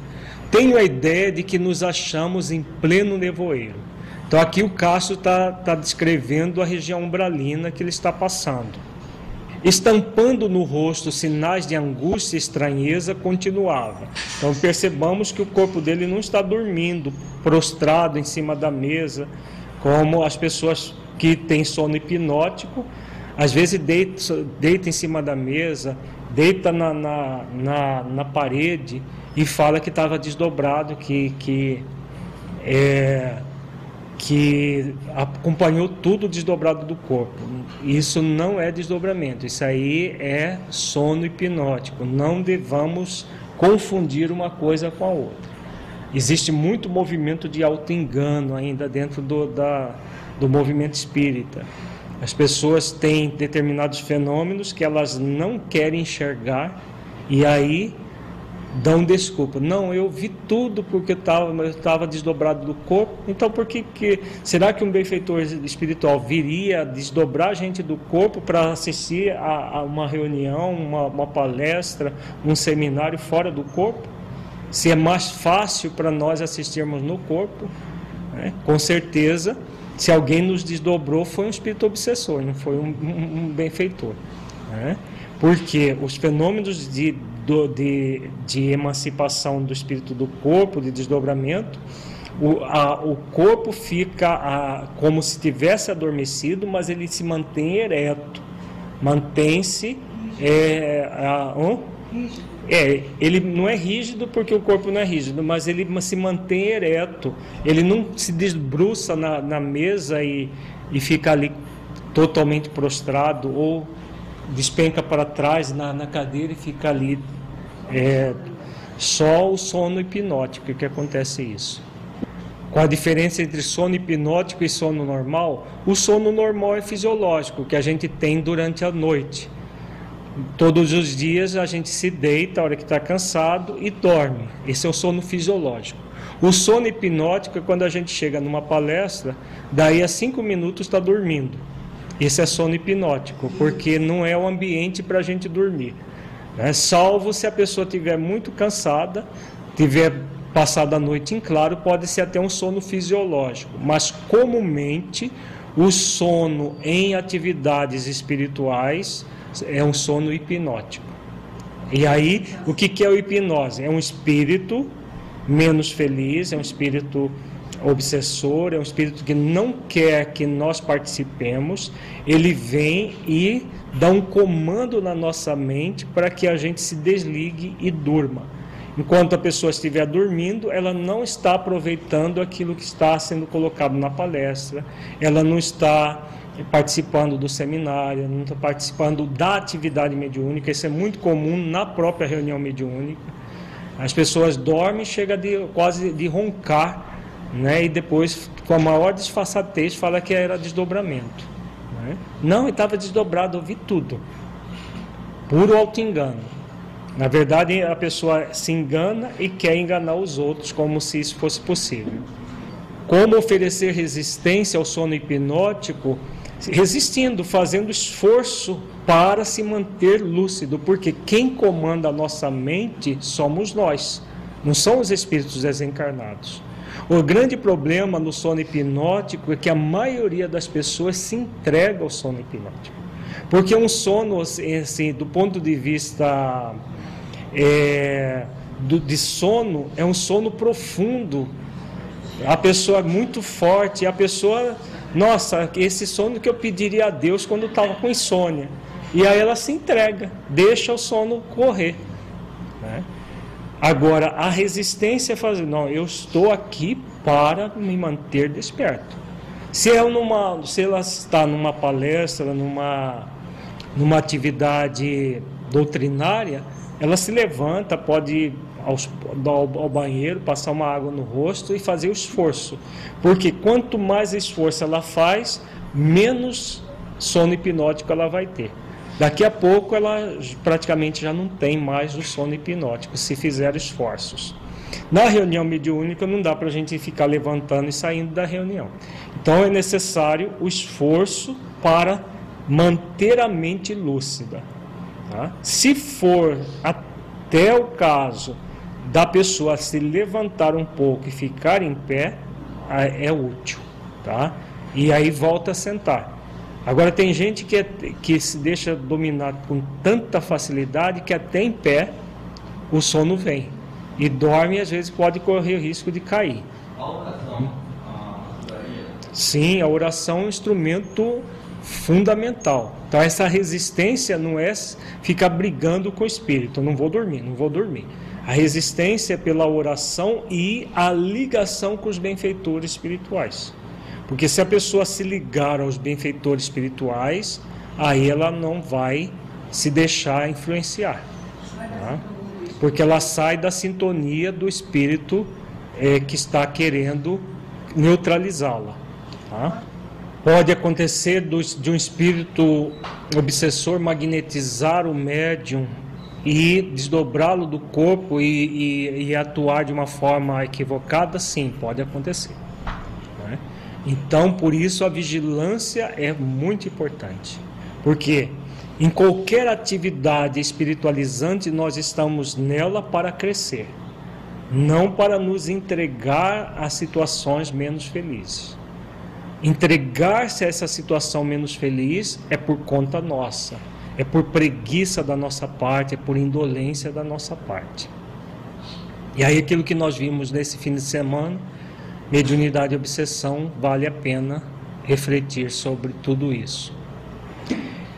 tenho a ideia de que nos achamos em pleno nevoeiro. Então aqui o Cássio está tá descrevendo a região umbralina que ele está passando. Estampando no rosto sinais de angústia e estranheza, continuava. Então percebamos que o corpo dele não está dormindo, prostrado em cima da mesa, como as pessoas que têm sono hipnótico, às vezes deita, deita em cima da mesa, deita na, na, na, na parede e fala que estava desdobrado, que, que, é, que acompanhou tudo desdobrado do corpo. Isso não é desdobramento, isso aí é sono hipnótico. Não devamos confundir uma coisa com a outra. Existe muito movimento de auto-engano ainda dentro do, da, do movimento espírita. As pessoas têm determinados fenômenos que elas não querem enxergar e aí dão desculpa. Não, eu vi tudo porque estava desdobrado do corpo. Então, por que, que será que um benfeitor espiritual viria desdobrar a gente do corpo para assistir a, a, uma reunião, uma, uma palestra, um seminário fora do corpo? Se é mais fácil para nós assistirmos no corpo, né? com certeza, se alguém nos desdobrou, foi um espírito obsessor, não foi um, um, um benfeitor. Né? Porque os fenômenos de do, de, de emancipação do espírito do corpo, de desdobramento, o, a, o corpo fica a, como se tivesse adormecido, mas ele se mantém ereto, mantém-se. É, é, ele não é rígido porque o corpo não é rígido, mas ele se mantém ereto, ele não se desbruça na, na mesa e, e fica ali totalmente prostrado ou despenca para trás na, na cadeira e fica ali é só o sono hipnótico que acontece isso. Com a diferença entre sono hipnótico e sono normal, o sono normal é fisiológico, que a gente tem durante a noite. Todos os dias a gente se deita a hora que está cansado e dorme. Esse é o sono fisiológico. O sono hipnótico é quando a gente chega numa palestra, daí a cinco minutos está dormindo. Esse é sono hipnótico, porque não é o ambiente para a gente dormir. Né? Salvo se a pessoa estiver muito cansada, tiver passado a noite em claro, pode ser até um sono fisiológico. Mas comumente o sono em atividades espirituais é um sono hipnótico. E aí, o que é o hipnose? É um espírito menos feliz, é um espírito obsessor, é um espírito que não quer que nós participemos, ele vem e dá um comando na nossa mente para que a gente se desligue e durma. Enquanto a pessoa estiver dormindo, ela não está aproveitando aquilo que está sendo colocado na palestra, ela não está participando do seminário, não está participando da atividade mediúnica. Isso é muito comum na própria reunião mediúnica. As pessoas dormem, chega de quase de roncar, né? E depois, com a maior disfarçatez, fala que era desdobramento. Né? Não, estava desdobrado, ouvi tudo. Puro auto-engano. Na verdade, a pessoa se engana e quer enganar os outros como se isso fosse possível. Como oferecer resistência ao sono hipnótico? Resistindo, fazendo esforço para se manter lúcido, porque quem comanda a nossa mente somos nós, não são os espíritos desencarnados. O grande problema no sono hipnótico é que a maioria das pessoas se entrega ao sono hipnótico. Porque um sono, assim, do ponto de vista é, do, de sono é um sono profundo. A pessoa é muito forte, a pessoa, nossa, esse sono que eu pediria a Deus quando estava com insônia. E aí ela se entrega, deixa o sono correr. Agora, a resistência é fazer, não, eu estou aqui para me manter desperto. Se, é numa, se ela está numa palestra, numa, numa atividade doutrinária, ela se levanta, pode ir ao, ao, banheiro, passar uma água no rosto e fazer o esforço. Porque quanto mais esforço ela faz, menos sono hipnótico ela vai ter. Daqui a pouco ela praticamente já não tem mais o sono hipnótico, se fizer esforços. Na reunião mediúnica não dá para a gente ficar levantando e saindo da reunião. Então é necessário o esforço para manter a mente lúcida. Tá? Se for até o caso da pessoa se levantar um pouco e ficar em pé, é útil. Tá? E aí volta a sentar. Agora tem gente que, é, que se deixa dominar com tanta facilidade que até em pé o sono vem. E dorme e às vezes pode correr o risco de cair. A oração. Sim, a oração é um instrumento fundamental. Então essa resistência não é ficar brigando com o espírito, não vou dormir, não vou dormir. A resistência é pela oração e a ligação com os benfeitores espirituais. Porque se a pessoa se ligar aos benfeitores espirituais, aí ela não vai se deixar influenciar. Tá? Porque ela sai da sintonia do espírito é, que está querendo neutralizá-la. Tá? Pode acontecer de um espírito obsessor magnetizar o médium e desdobrá-lo do corpo e, e, e, atuar de uma forma equivocada? Sim, pode acontecer. Então, por isso, a vigilância é muito importante. Porque em qualquer atividade espiritualizante, nós estamos nela para crescer, não para nos entregar a situações menos felizes. Entregar-se a essa situação menos feliz é por conta nossa, é por preguiça da nossa parte, é por indolência da nossa parte. E aí aquilo que nós vimos nesse fim de semana, mediunidade e obsessão, vale a pena refletir sobre tudo isso.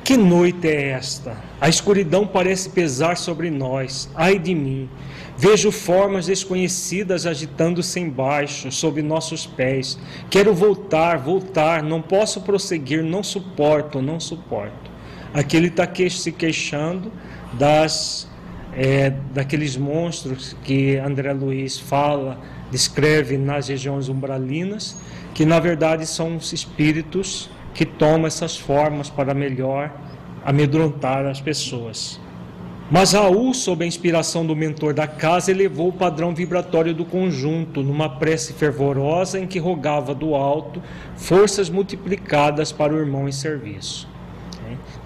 Que noite é esta? A escuridão parece pesar sobre nós. Ai de mim! Vejo formas desconhecidas agitando-se embaixo, sob nossos pés. Quero voltar, voltar, não posso prosseguir, não suporto, não suporto. Aqui ele está que, se queixando das, é, daqueles monstros que André Luiz fala, descreve nas regiões umbralinas, que na verdade são os espíritos que tomam essas formas para melhor amedrontar as pessoas. Mas Raul, sob a inspiração do mentor da casa, elevou o padrão vibratório do conjunto numa prece fervorosa em que rogava do alto forças multiplicadas para o irmão em serviço.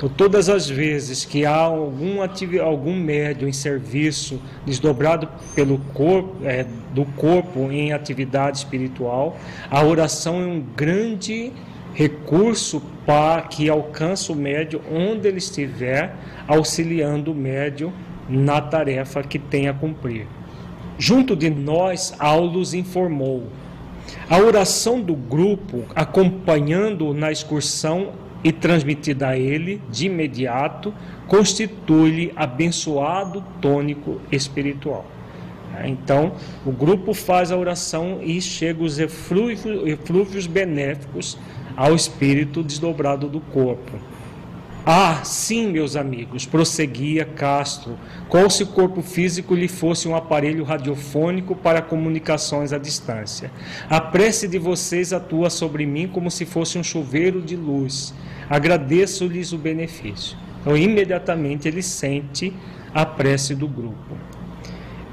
Então, todas as vezes que há algum, algum médio em serviço desdobrado pelo corpo, é, do corpo em atividade espiritual, a oração é um grande recurso para que alcance o médio onde ele estiver, auxiliando o médio na tarefa que tem a cumprir. Junto de nós, Aulus informou. A oração do grupo, acompanhando na excursão e transmitida a ele de imediato, constitui-lhe abençoado tônico espiritual. Então, o grupo faz a oração e chega os eflúvios, eflúvios benéficos ao espírito desdobrado do corpo. Ah, sim, meus amigos, prosseguia Castro, como se o corpo físico lhe fosse um aparelho radiofônico para comunicações à distância. A prece de vocês atua sobre mim como se fosse um chuveiro de luz. Agradeço-lhes o benefício. Então, imediatamente ele sente a prece do grupo.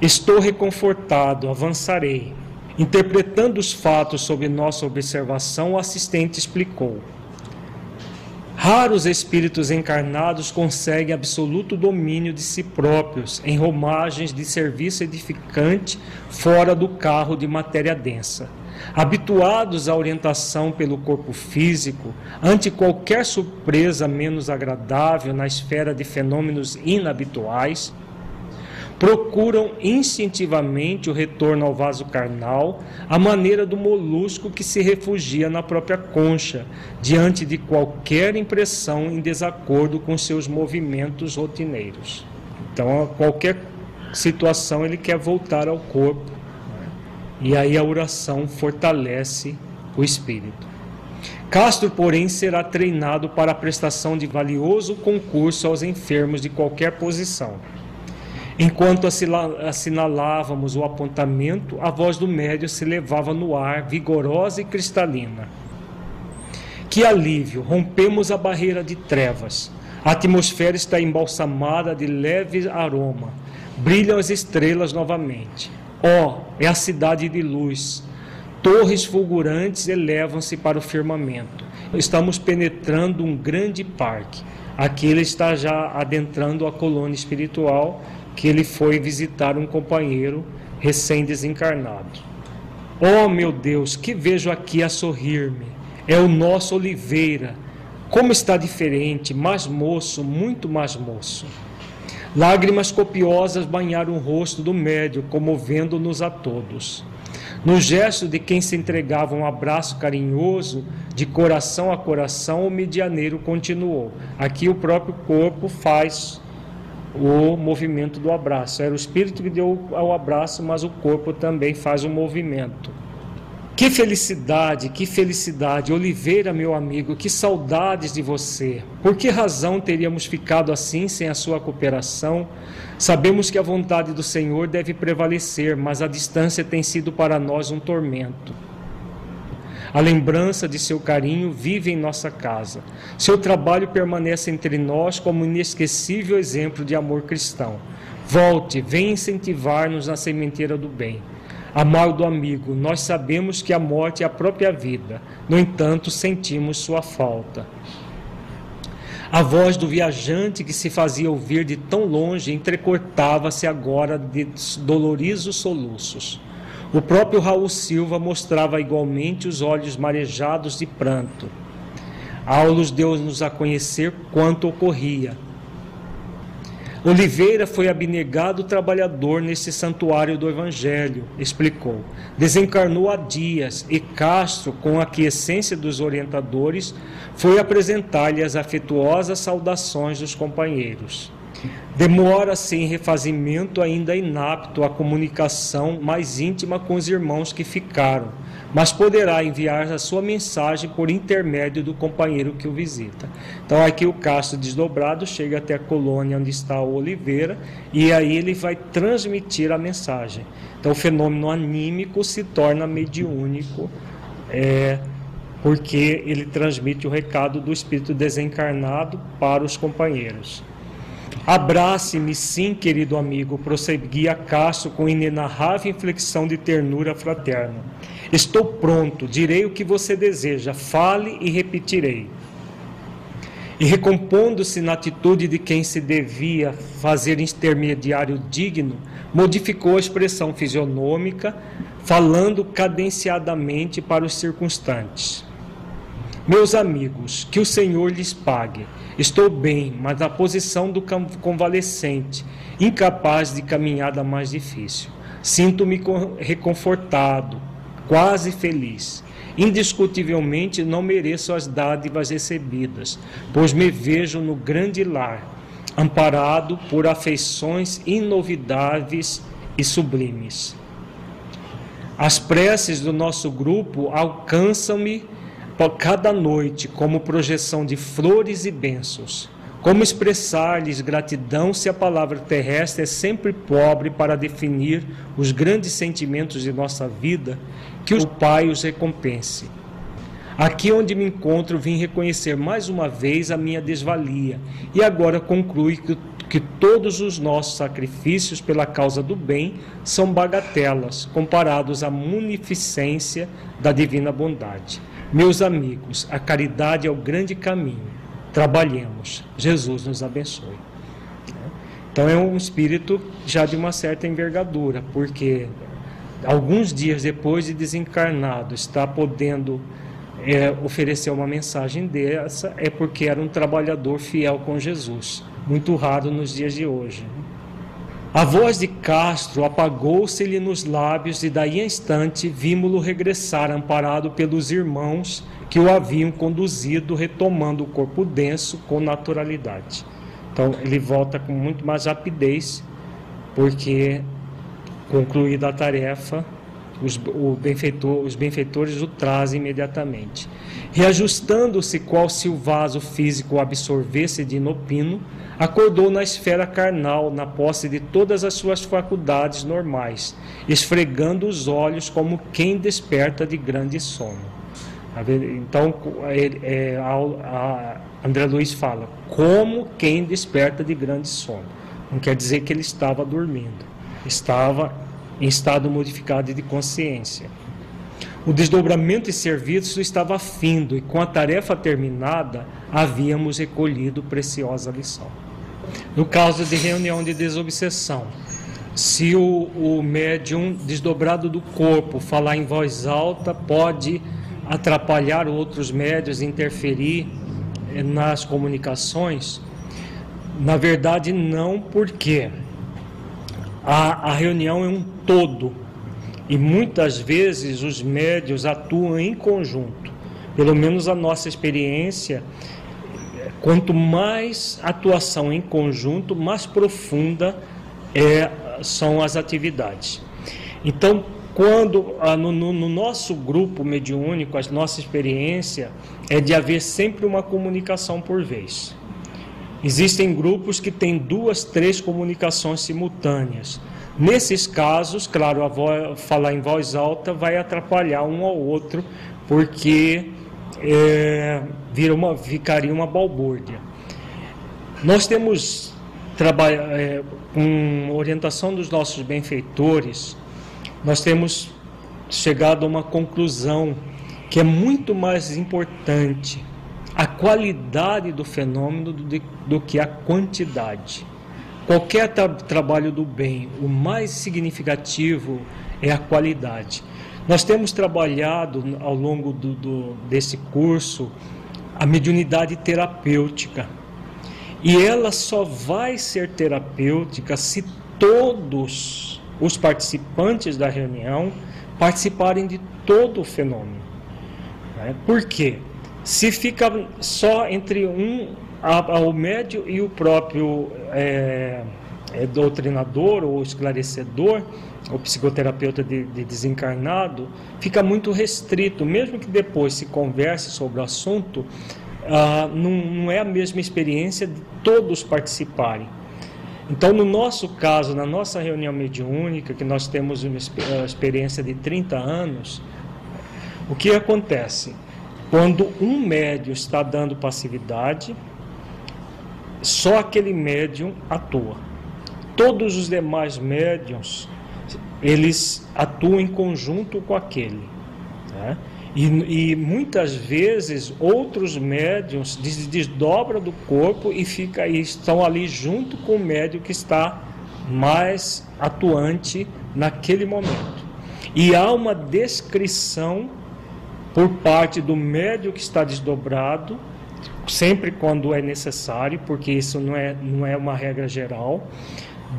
Estou reconfortado, avançarei. Interpretando os fatos sob nossa observação, o assistente explicou. Raros espíritos encarnados conseguem absoluto domínio de si próprios em romagens de serviço edificante fora do carro de matéria densa. Habituados à orientação pelo corpo físico, ante qualquer surpresa menos agradável na esfera de fenômenos inabituais, procuram instintivamente o retorno ao vaso carnal, à maneira do molusco que se refugia na própria concha, diante de qualquer impressão em desacordo com seus movimentos rotineiros. Então, a qualquer situação ele quer voltar ao corpo. E aí a oração fortalece o espírito. Castro, porém, será treinado para a prestação de valioso concurso aos enfermos de qualquer posição Enquanto assinalávamos o apontamento, a voz do médio se levava no ar, vigorosa e cristalina. Que alívio! Rompemos a barreira de trevas. A atmosfera está embalsamada de leve aroma. Brilham as estrelas novamente. Oh, é a cidade de luz. Torres fulgurantes elevam-se para o firmamento. Estamos penetrando um grande parque. Aqui ele está já adentrando a colônia espiritual que ele foi visitar um companheiro recém-desencarnado. Oh meu Deus, que vejo aqui a sorrir-me! É o nosso Oliveira. Como está diferente, mais moço, muito mais moço. Lágrimas copiosas banharam o rosto do médio, comovendo-nos a todos. No gesto de quem se entregava um abraço carinhoso, de coração a coração, o medianeiro continuou. Aqui o próprio corpo faz o movimento do abraço. Era o espírito que deu o abraço, mas o corpo também faz o movimento. Que felicidade, que felicidade. Oliveira, meu amigo, que saudades de você. Por que razão teríamos ficado assim sem a sua cooperação? Sabemos que a vontade do Senhor deve prevalecer, mas a distância tem sido para nós um tormento. A lembrança de seu carinho vive em nossa casa. Seu trabalho permanece entre nós como um inesquecível exemplo de amor cristão. Volte, venha incentivar-nos na sementeira do bem. Amado amigo, nós sabemos que a morte é a própria vida, no entanto, sentimos sua falta. A voz do viajante que se fazia ouvir de tão longe entrecortava-se agora de doloridos soluços. O próprio Raul Silva mostrava igualmente os olhos marejados de pranto. Aulos deu-nos a conhecer quanto ocorria. Oliveira foi abnegado trabalhador nesse santuário do Evangelho, explicou. Desencarnou há dias e Castro, com a aquiescência dos orientadores, foi apresentar-lhe as afetuosas saudações dos companheiros. Demora-se em refazimento ainda inapto à comunicação mais íntima com os irmãos que ficaram, mas poderá enviar a sua mensagem por intermédio do companheiro que o visita. Então aqui o Castro desdobrado chega até a colônia onde está o Oliveira e aí ele vai transmitir a mensagem. Então o fenômeno anímico se torna mediúnico. É, porque ele transmite o recado do espírito desencarnado para os companheiros. Abrace-me, sim, querido amigo, prosseguia Cássio com inenarrável inflexão de ternura fraterna. Estou pronto, direi o que você deseja, fale e repetirei. E recompondo-se na atitude de quem se devia fazer intermediário digno, modificou a expressão fisionômica, falando cadenciadamente para os circunstantes. Meus amigos, que o Senhor lhes pague. Estou bem, mas na posição do convalescente, incapaz de caminhada mais difícil. Sinto-me reconfortado, quase feliz. Indiscutivelmente não mereço as dádivas recebidas, pois me vejo no grande lar, amparado por afeições inovidáveis e sublimes. As preces do nosso grupo alcançam-me cada noite como projeção de flores e bênçãos. Como expressar-lhes gratidão se a palavra terrestre é sempre pobre para definir os grandes sentimentos de nossa vida? Que o Pai os recompense. Aqui onde me encontro, vim reconhecer mais uma vez a minha desvalia e agora conclui que, que todos os nossos sacrifícios pela causa do bem são bagatelas comparados à munificência da divina bondade. Meus amigos, a caridade é o grande caminho. Trabalhemos. Jesus nos abençoe. Então é um espírito já de uma certa envergadura, porque alguns dias depois de desencarnado está podendo é, oferecer uma mensagem dessa é porque era um trabalhador fiel com Jesus, muito raro nos dias de hoje. A voz de Castro apagou-se-lhe nos lábios e daí a instante vimos-lo regressar amparado pelos irmãos que o haviam conduzido, retomando o corpo denso com naturalidade. Então ele volta com muito mais rapidez, porque concluída a tarefa, os, benfeitor, os benfeitores o trazem imediatamente. Reajustando-se qual se o vaso físico absorvesse de inopino, acordou na esfera carnal, na posse de todas as suas faculdades normais, esfregando os olhos como quem desperta de grande sono. Então, é, a, a André Luiz fala, como quem desperta de grande sono. Não quer dizer que ele estava dormindo, estava em estado modificado de consciência. O desdobramento e serviço estava findo e, com a tarefa terminada, havíamos recolhido preciosa lição. No caso de reunião de desobsessão, se o, o médium desdobrado do corpo falar em voz alta, pode atrapalhar outros médios, interferir eh, nas comunicações? Na verdade, não, porque a, a reunião é um todo e muitas vezes os médios atuam em conjunto. Pelo menos a nossa experiência Quanto mais atuação em conjunto, mais profunda é, são as atividades. Então, quando ah, no, no, nosso grupo mediúnico, a nossa experiência é de haver sempre uma comunicação por vez. Existem grupos que têm duas, três comunicações simultâneas. Nesses casos, claro, voz, falar em voz alta vai atrapalhar um ao outro, porque é, vira uma, ficaria uma balbúrdia. Nós temos, é, com orientação dos nossos benfeitores, nós temos chegado a uma conclusão que é muito mais importante a qualidade do fenômeno do, do que a quantidade. Qualquer tra trabalho do bem, o mais significativo é a qualidade. Nós temos trabalhado ao longo do, do, desse curso a mediunidade terapêutica. E ela só vai ser terapêutica se todos os participantes da reunião participarem de todo o fenômeno. Né? Por quê? Se fica só entre um, o médio e o próprio é, é, doutrinador ou esclarecedor, o psicoterapeuta de, de, desencarnado, fica muito restrito, mesmo que depois se converse sobre o assunto, ah, não, não é a mesma experiência de todos participarem. Então, no nosso caso, na nossa reunião mediúnica, que nós temos uma experiência de 30 anos, o que acontece? Quando um médium está dando passividade, só aquele médium atua. Todos os demais médiums eles atuam em conjunto com aquele. Né? E, e, muitas vezes outros médiums desdobram do corpo e, fica, e estão ali junto com o médium que está mais atuante naquele momento. E há uma descrição por parte do médium que está desdobrado, sempre quando é necessário, porque isso não é, não é uma regra geral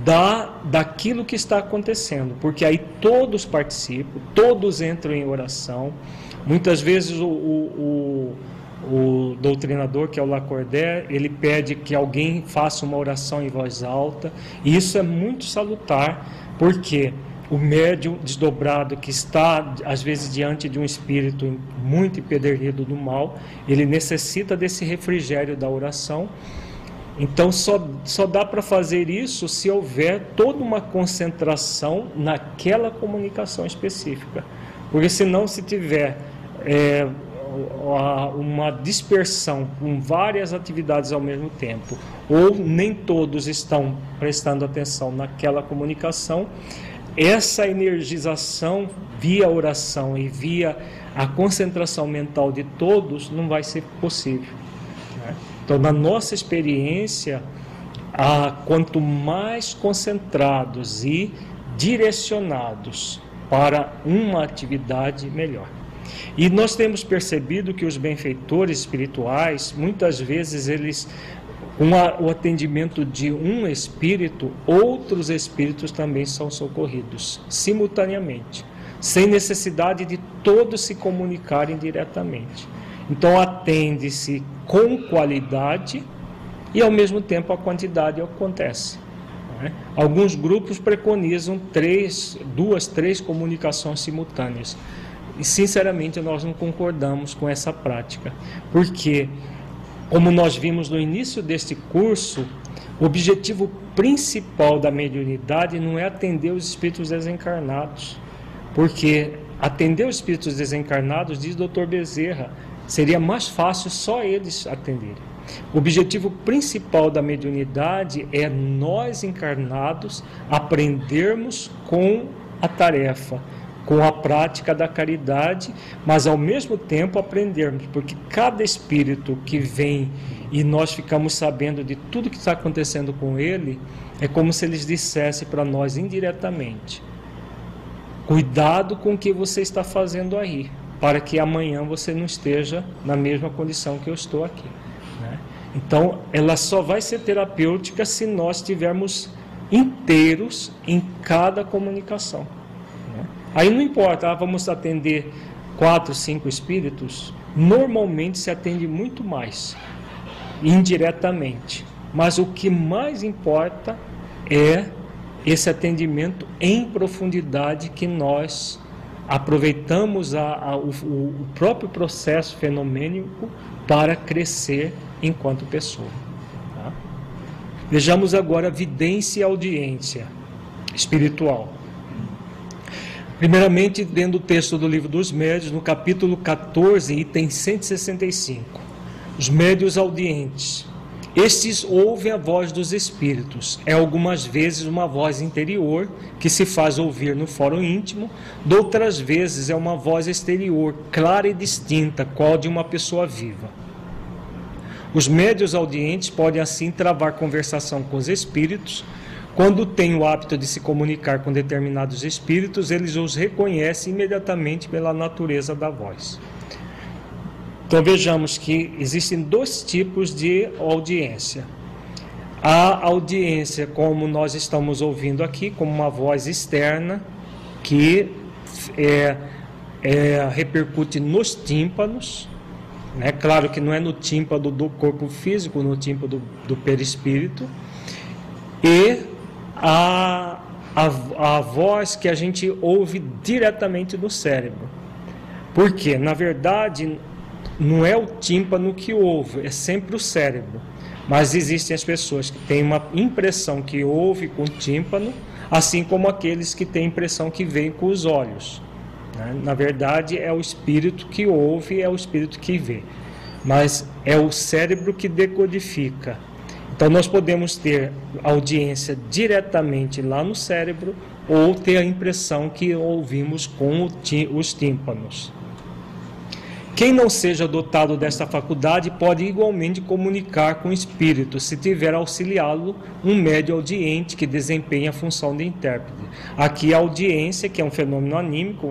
da, daquilo que está acontecendo, porque aí todos participam, todos entram em oração. Muitas vezes o, o, o doutrinador, que é o Lacordaire, ele pede que alguém faça uma oração em voz alta, e isso é muito salutar, porque o médium desdobrado que está, às vezes, diante de um espírito muito empedernido do mal, ele necessita desse refrigério da oração. Então, só, só dá para fazer isso se houver toda uma concentração naquela comunicação específica. Porque, senão, se tiver é, uma dispersão com várias atividades ao mesmo tempo, ou nem todos estão prestando atenção naquela comunicação, essa energização via oração e via a concentração mental de todos não vai ser possível. Né? Então, na nossa experiência, a, quanto mais concentrados e direcionados para uma atividade, melhor. E nós temos percebido que os benfeitores espirituais, muitas vezes, eles o atendimento de um espírito, outros espíritos também são socorridos simultaneamente, sem necessidade de todos se comunicarem diretamente. Então, atende-se com qualidade e, ao mesmo tempo, a quantidade acontece. Né? Alguns grupos preconizam três, duas, três comunicações simultâneas. E, sinceramente, nós não concordamos com essa prática, porque como nós vimos no início deste curso, o objetivo principal da mediunidade não é atender os espíritos desencarnados, porque atender os espíritos desencarnados, diz Dr. Bezerra, seria mais fácil só eles atenderem. O objetivo principal da mediunidade é nós encarnados aprendermos com a tarefa com a prática da caridade, mas ao mesmo tempo aprendermos, porque cada espírito que vem e nós ficamos sabendo de tudo que está acontecendo com ele, é como se eles dissessem para nós indiretamente: cuidado com o que você está fazendo aí, para que amanhã você não esteja na mesma condição que eu estou aqui. Né? Então, ela só vai ser terapêutica se nós estivermos inteiros em cada comunicação. Aí não importa, ah, vamos atender quatro, cinco espíritos. Normalmente se atende muito mais, indiretamente. Mas o que mais importa é esse atendimento em profundidade que nós aproveitamos a, a, o, o próprio processo fenomênico para crescer enquanto pessoa. Tá? Vejamos agora vidência e audiência espiritual. Primeiramente, dentro do texto do livro dos médios, no capítulo 14, item 165. Os médios audientes. Estes ouvem a voz dos espíritos. É algumas vezes uma voz interior que se faz ouvir no fórum íntimo, outras vezes é uma voz exterior, clara e distinta, qual de uma pessoa viva. Os médios audientes podem assim travar conversação com os espíritos, quando tem o hábito de se comunicar com determinados espíritos, eles os reconhecem imediatamente pela natureza da voz. Então vejamos que existem dois tipos de audiência. A audiência, como nós estamos ouvindo aqui, como uma voz externa, que é, é, repercute nos tímpanos, né? claro que não é no tímpano do corpo físico, no tímpano do, do perispírito, e a, a, a voz que a gente ouve diretamente do cérebro. Porque, na verdade, não é o tímpano que ouve, é sempre o cérebro. Mas existem as pessoas que têm uma impressão que ouve com o tímpano, assim como aqueles que têm impressão que veem com os olhos. Né? Na verdade, é o espírito que ouve, é o espírito que vê. Mas é o cérebro que decodifica então, nós podemos ter audiência diretamente lá no cérebro ou ter a impressão que ouvimos com os tímpanos. Quem não seja dotado desta faculdade pode igualmente comunicar com o espírito, se tiver auxiliá-lo um médio audiente que desempenha a função de intérprete. Aqui a audiência, que é um fenômeno anímico,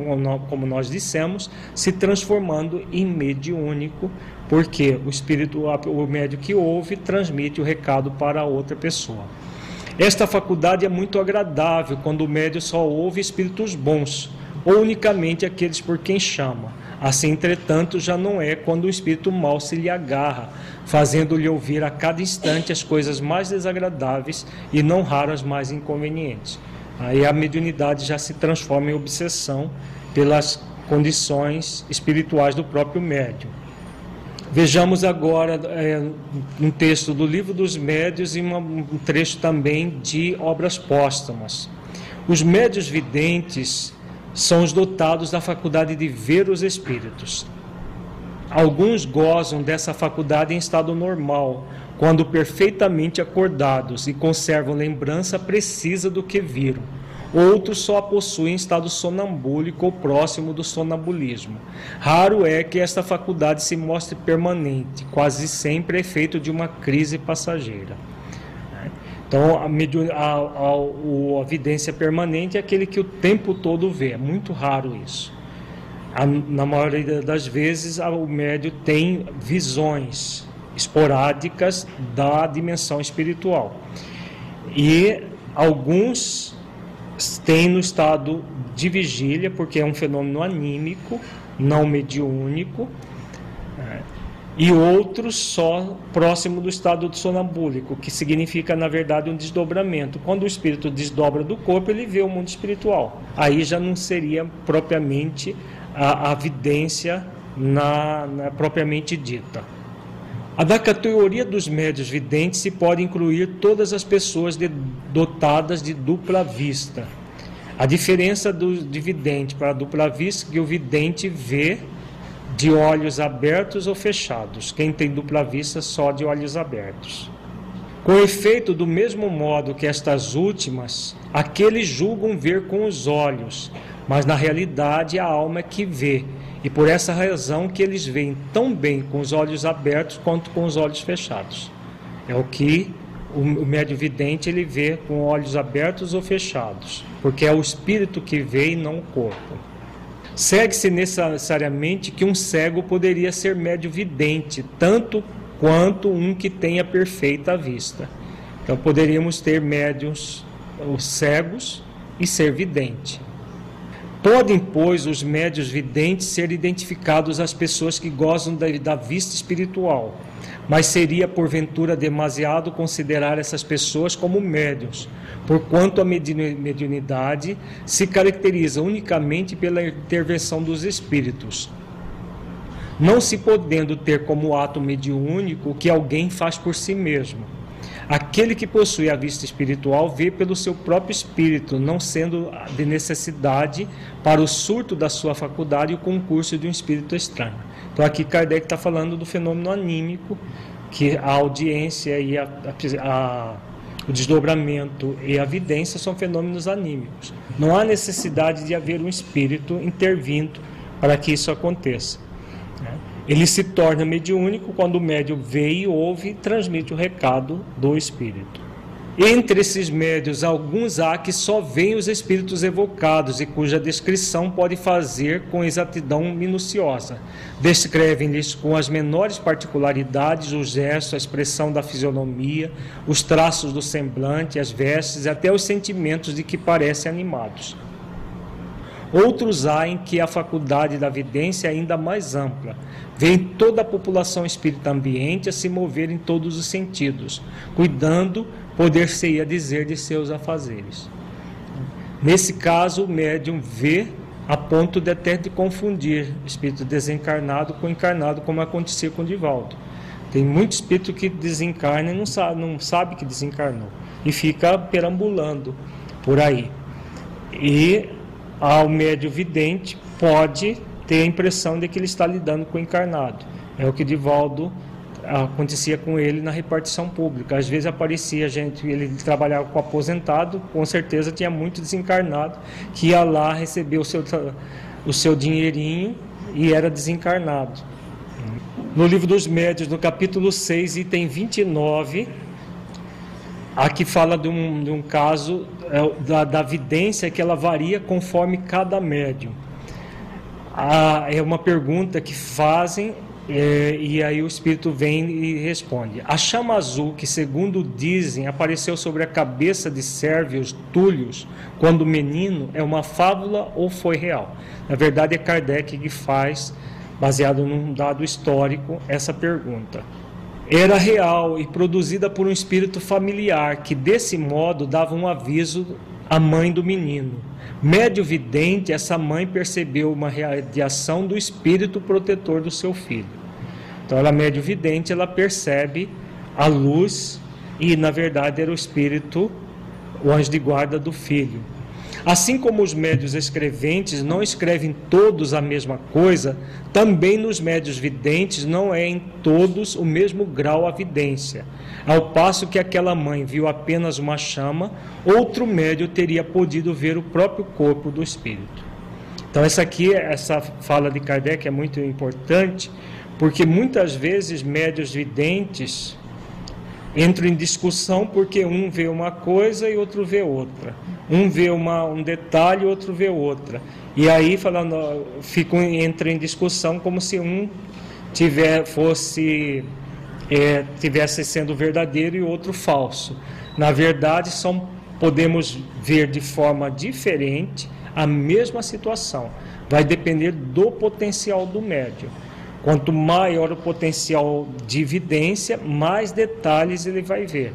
como nós dissemos, se transformando em mediúnico, porque o espírito, o médio que ouve, transmite o recado para outra pessoa. Esta faculdade é muito agradável quando o médio só ouve espíritos bons, ou unicamente aqueles por quem chama. Assim, entretanto, já não é quando o espírito mal se lhe agarra, fazendo-lhe ouvir a cada instante as coisas mais desagradáveis e não raras mais inconvenientes. Aí a mediunidade já se transforma em obsessão pelas condições espirituais do próprio médium. Vejamos agora é, um texto do Livro dos Médios e uma, um trecho também de obras póstumas. Os médios videntes são os dotados da faculdade de ver os espíritos. Alguns gozam dessa faculdade em estado normal, quando perfeitamente acordados e conservam lembrança precisa do que viram. Outros só a possuem em estado sonambúlico ou próximo do sonambulismo. Raro é que esta faculdade se mostre permanente, quase sempre é efeito de uma crise passageira. Então, a, a, a, a evidência permanente é aquele que o tempo todo vê, é muito raro isso. Na maioria das vezes, o médio tem visões esporádicas da dimensão espiritual. E alguns têm no estado de vigília, porque é um fenômeno anímico, não mediúnico, é, e outros só próximo do estado sonambúlico, que significa, na verdade, um desdobramento. Quando o espírito desdobra do corpo, ele vê o mundo espiritual. Aí já não seria propriamente a, a vidência na, na propriamente dita. A da categoria dos médios videntes se pode incluir todas as pessoas de, dotadas de dupla vista. A diferença do de vidente para a dupla vista é que o vidente vê de olhos abertos ou fechados. Quem tem dupla vista só de olhos abertos. Com efeito, do mesmo modo que estas últimas, aqueles julgam ver com os olhos, mas na realidade a alma é que vê, e por essa razão que eles veem tão bem com os olhos abertos quanto com os olhos fechados. É o que o médio vidente ele vê com olhos abertos ou fechados, porque é o espírito que vê e não o corpo. Segue-se necessariamente que um cego poderia ser médio vidente, tanto quanto um que tenha perfeita vista. Então poderíamos ter médios os cegos e ser vidente. Podem, pois, os médios videntes ser identificados às pessoas que gozam da, da vista espiritual, mas seria porventura demasiado considerar essas pessoas como médios, porquanto a mediunidade se caracteriza unicamente pela intervenção dos espíritos, não se podendo ter como ato mediúnico que alguém faz por si mesmo Aquele que possui a vista espiritual vê pelo seu próprio espírito, não sendo de necessidade para o surto da sua faculdade o concurso de um espírito estranho. Então aqui Kardec está falando do fenômeno anímico, que a audiência e a, a, o desdobramento e a vidência são fenômenos anímicos. Não há necessidade de haver um espírito intervindo para que isso aconteça. Ele se torna mediúnico quando o médium vê e ouve e transmite o recado do espírito. Entre esses médios, alguns há que só veem os espíritos evocados e cuja descrição pode fazer com exatidão minuciosa. Descrevem-lhes com as menores particularidades o gesto, a expressão da fisionomia, os traços do semblante, as vestes até os sentimentos de que parecem animados. Outros há em que a faculdade da vidência é ainda mais ampla. Vem toda a população espírita ambiente a se mover em todos os sentidos, cuidando, poder-se-ia dizer, de seus afazeres. Nesse caso, o médium vê a ponto de até de confundir espírito desencarnado com encarnado, como acontecia com Divaldo. Tem muito espírito que desencarna e não sabe, não sabe que desencarnou e fica perambulando por aí. E ao médio vidente pode ter a impressão de que ele está lidando com o encarnado. É o que Divaldo acontecia com ele na repartição pública. Às vezes aparecia gente, ele trabalhava com aposentado, com certeza tinha muito desencarnado, que ia lá receber o seu, o seu dinheirinho e era desencarnado. No livro dos médios, no capítulo 6, item 29, aqui fala de um, de um caso é, da, da vidência que ela varia conforme cada médium. Ah, é uma pergunta que fazem É, e aí o espírito vem e responde: A chama azul, que segundo dizem apareceu sobre a cabeça de Sérvios Túlios quando menino, é uma fábula ou foi real? Na verdade, é Kardec que faz, baseado num dado histórico, essa pergunta. Era real e produzida por um espírito familiar que, desse modo, dava um aviso à mãe do menino. Médio vidente, essa mãe percebeu uma radiação do espírito protetor do seu filho. Então, ela médio vidente, ela percebe a luz e, na verdade, era o espírito, o anjo de guarda do filho. Assim como os médios escreventes não escrevem todos a mesma coisa, também nos médios videntes não é em todos o mesmo grau a vidência. Ao passo que aquela mãe viu apenas uma chama, outro médio teria podido ver o próprio corpo do espírito. Então essa aqui, essa fala de Kardec é muito importante, porque muitas vezes médios videntes entram em discussão porque um vê uma coisa e outro vê outra. Um vê uma, um detalhe e outro vê outra. E aí falando, ficam entra em discussão como se um tiver fosse é, tivesse sendo verdadeiro e outro falso. Na verdade, são podemos ver de forma diferente a mesma situação. Vai depender do potencial do médium. Quanto maior o potencial de evidência, mais detalhes ele vai ver.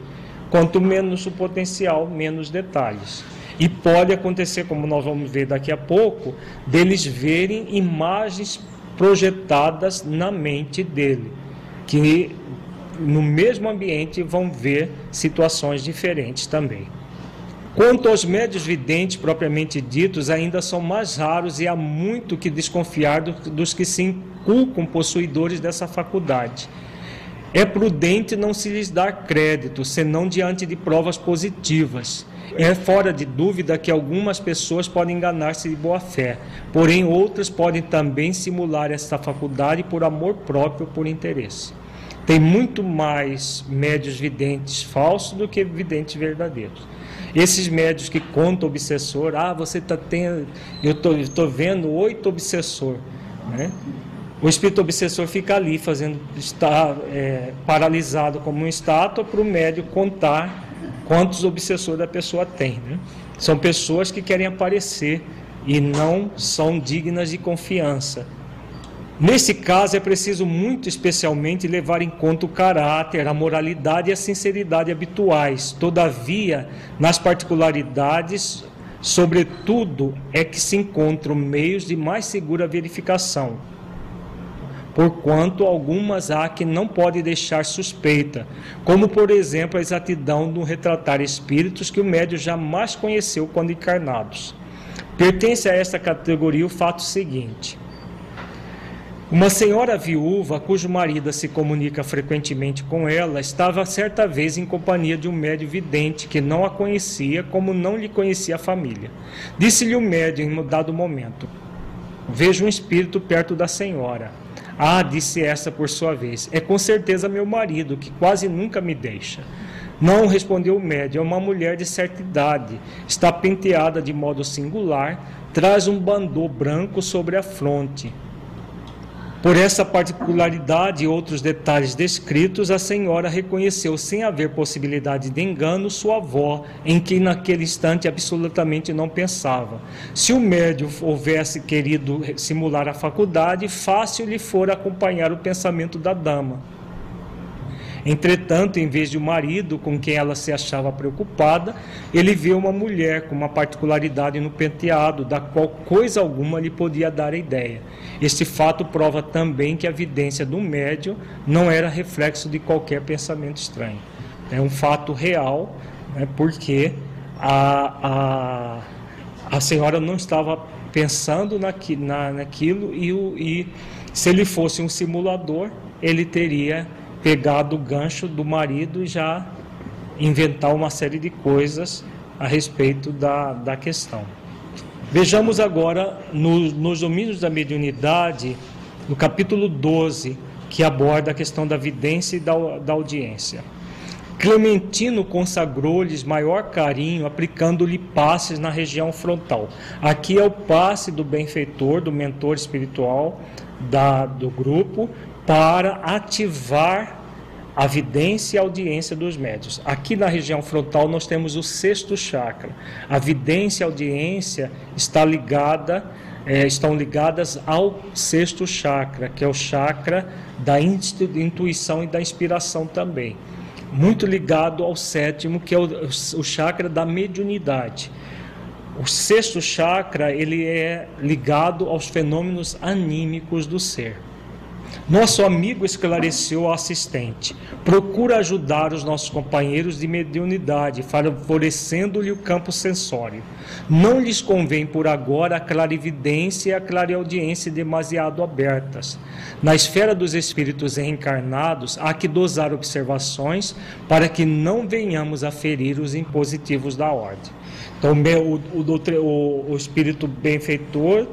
Quanto menos o potencial, menos detalhes. E pode acontecer, como nós vamos ver daqui a pouco, deles verem imagens projetadas na mente dele, que no mesmo ambiente vão ver situações diferentes também. Quanto aos médios videntes propriamente ditos, ainda são mais raros e há muito que desconfiar dos que se inculcam possuidores dessa faculdade. É prudente não se lhes dar crédito, senão diante de provas positivas. É fora de dúvida que algumas pessoas podem enganar-se de boa fé, porém outras podem também simular esta faculdade por amor próprio, por interesse. Tem muito mais médios videntes falsos do que videntes verdadeiros. Esses médios que contam obsessor, ah, você está tendo, eu estou vendo oito obsessor, né? O espírito obsessor fica ali fazendo, está é, paralisado como uma estátua para o médio contar quantos obsessores a pessoa tem. Né? São pessoas que querem aparecer e não são dignas de confiança. Nesse caso, é preciso muito especialmente levar em conta o caráter, a moralidade e a sinceridade habituais. Todavia, nas particularidades, sobretudo, é que se encontram meios de mais segura verificação porquanto algumas há que não pode deixar suspeita, como por exemplo a exatidão no retratar espíritos que o médio jamais conheceu quando encarnados. Pertence a esta categoria o fato seguinte: uma senhora viúva, cujo marido se comunica frequentemente com ela, estava certa vez em companhia de um médio vidente que não a conhecia, como não lhe conhecia a família. Disse-lhe o médio em um dado momento: Vejo um espírito perto da senhora. Ah, disse essa por sua vez, é com certeza meu marido, que quase nunca me deixa. Não, respondeu o médio, é uma mulher de certa idade, está penteada de modo singular, traz um bandô branco sobre a fronte. Por essa particularidade e outros detalhes descritos, a senhora reconheceu, sem haver possibilidade de engano, sua avó, em que naquele instante absolutamente não pensava. Se o médium houvesse querido simular a faculdade, fácil lhe fora acompanhar o pensamento da dama. Entretanto, em vez de o um marido com quem ela se achava preocupada, ele viu uma mulher com uma particularidade no penteado, da qual coisa alguma lhe podia dar a ideia. Este fato prova também que a evidência do médium não era reflexo de qualquer pensamento estranho. É um fato real, né, porque a, a, a senhora não estava pensando naqui, na, naquilo e, o, e se ele fosse um simulador, ele teria pegado o gancho do marido e já inventar uma série de coisas a respeito da, da questão. Vejamos agora no, nos domínios da mediunidade, no capítulo 12, que aborda a questão da vidência e da, da audiência. Clementino consagrou-lhes maior carinho, aplicando-lhe passes na região frontal. Aqui é o passe do benfeitor, do mentor espiritual da, do grupo, para ativar a vidência e a audiência dos médios. Aqui na região frontal nós temos o sexto chakra. A vidência e a audiência está ligada, é, estão ligadas ao sexto chakra, que é o chakra da intuição e da inspiração também. Muito ligado ao sétimo, que é o, o chakra da mediunidade. O sexto chakra ele é ligado aos fenômenos anímicos do ser. Nosso amigo esclareceu ao assistente: procura ajudar os nossos companheiros de mediunidade, favorecendo-lhe o campo sensório. Não lhes convém por agora a clarividência e a clareaudiência demasiado abertas. Na esfera dos espíritos reencarnados, há que dosar observações para que não venhamos a ferir os impositivos da ordem. Então, o, o, o, o espírito benfeitor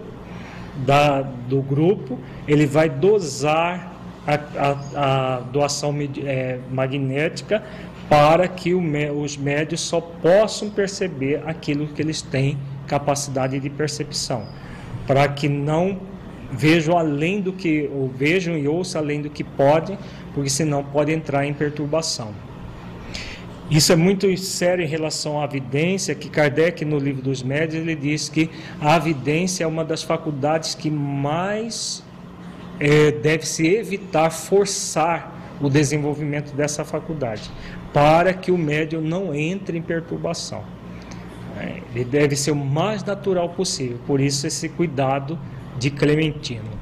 da, do grupo, ele vai dosar a, a, a doação é, magnética para que o, os médios só possam perceber aquilo que eles têm capacidade de percepção, para que não vejam além do que ou vejam e ouçam além do que podem, porque senão pode entrar em perturbação. Isso é muito sério em relação à evidência, que Kardec, no livro dos médios, ele diz que a evidência é uma das faculdades que mais é, deve se evitar forçar o desenvolvimento dessa faculdade, para que o médium não entre em perturbação. É, ele deve ser o mais natural possível, por isso esse cuidado de Clementino.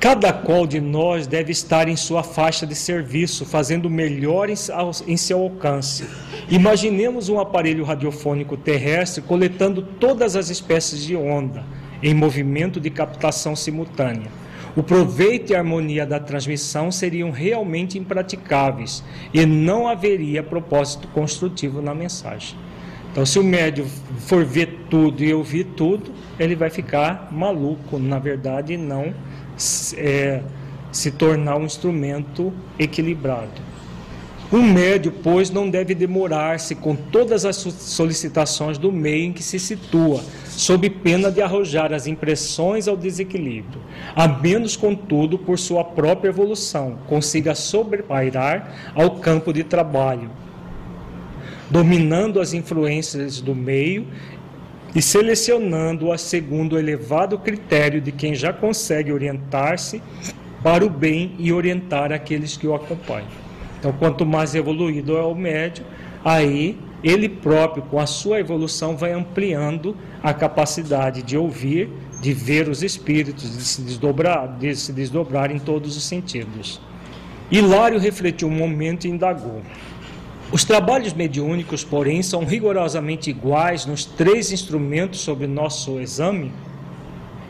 Cada qual de nós deve estar em sua faixa de serviço, fazendo melhor em seu alcance. Imaginemos um aparelho radiofônico terrestre coletando todas as espécies de onda em movimento de captação simultânea. O proveito e a harmonia da transmissão seriam realmente impraticáveis e não haveria propósito construtivo na mensagem. Então, se o médio for ver tudo e ouvir tudo, ele vai ficar maluco, na verdade, não é, se tornar um instrumento equilibrado. Um médio, pois, não deve demorar-se com todas as solicitações do meio em que se situa, sob pena de arrojar as impressões ao desequilíbrio, a menos, contudo, por sua própria evolução, consiga sobrepairar ao campo de trabalho, dominando as influências do meio e selecionando-a segundo o elevado critério de quem já consegue orientar-se para o bem e orientar aqueles que o acompanham. Então, quanto mais evoluído é o médio, aí ele próprio, com a sua evolução, vai ampliando a capacidade de ouvir, de ver os espíritos, de se desdobrar, de se desdobrar em todos os sentidos. Hilário refletiu um momento e indagou. Os trabalhos mediúnicos, porém, são rigorosamente iguais nos três instrumentos sobre nosso exame?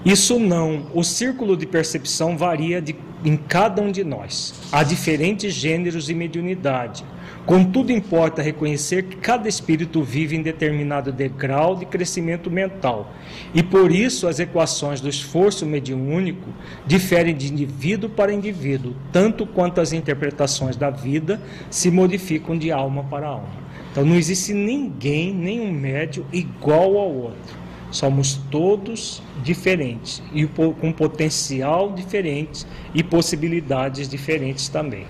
Isso não. O círculo de percepção varia de, em cada um de nós. Há diferentes gêneros de mediunidade. Contudo, importa reconhecer que cada espírito vive em determinado degrau de crescimento mental, e por isso as equações do esforço mediúnico diferem de indivíduo para indivíduo, tanto quanto as interpretações da vida se modificam de alma para alma. Então não existe ninguém, nenhum médio igual ao outro. Somos todos diferentes e com potencial diferente e possibilidades diferentes também.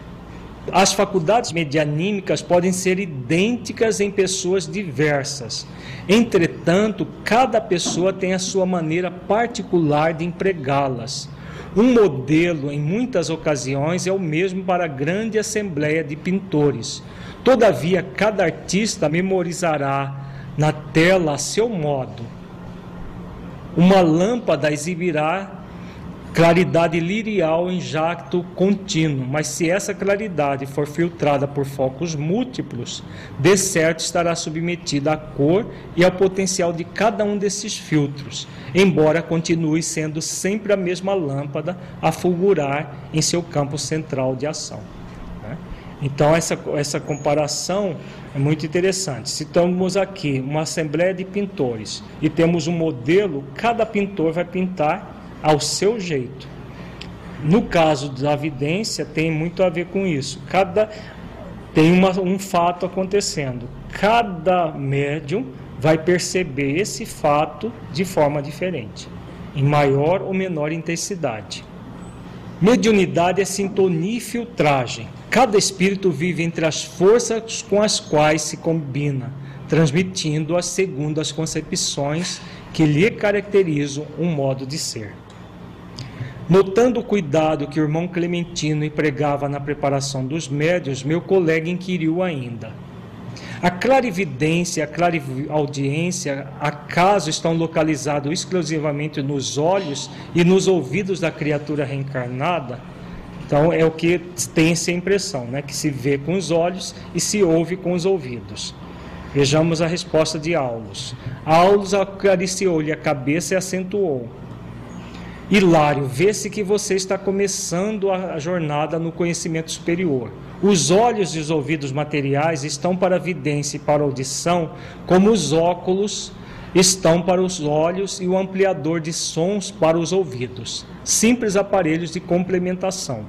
As faculdades medianímicas podem ser idênticas em pessoas diversas. Entretanto, cada pessoa tem a sua maneira particular de empregá-las. Um modelo, em muitas ocasiões, é o mesmo para a grande assembleia de pintores. Todavia, cada artista memorizará na tela a seu modo. Uma lâmpada exibirá claridade lirial em jacto contínuo, mas se essa claridade for filtrada por focos múltiplos, de certo estará submetida à cor e ao potencial de cada um desses filtros, embora continue sendo sempre a mesma lâmpada a fulgurar em seu campo central de ação. Né? Então, essa, essa comparação é muito interessante. Se estamos aqui uma assembleia de pintores e temos um modelo, cada pintor vai pintar ao seu jeito. No caso da evidência, tem muito a ver com isso. Cada tem uma, um fato acontecendo. Cada médium vai perceber esse fato de forma diferente, em maior ou menor intensidade. Mediunidade é sintonia e filtragem. Cada espírito vive entre as forças com as quais se combina, transmitindo-as segundo as concepções que lhe caracterizam um modo de ser. Notando o cuidado que o irmão Clementino empregava na preparação dos médios, meu colega inquiriu ainda. A clarividência, a clariaudiência, acaso estão localizados exclusivamente nos olhos e nos ouvidos da criatura reencarnada? Então é o que tem essa impressão, né? que se vê com os olhos e se ouve com os ouvidos. Vejamos a resposta de Aulus. Aulus acariciou-lhe a cabeça e acentuou. Hilário, vê-se que você está começando a jornada no conhecimento superior. Os olhos e os ouvidos materiais estão para a vidência e para a audição, como os óculos estão para os olhos e o ampliador de sons para os ouvidos. Simples aparelhos de complementação.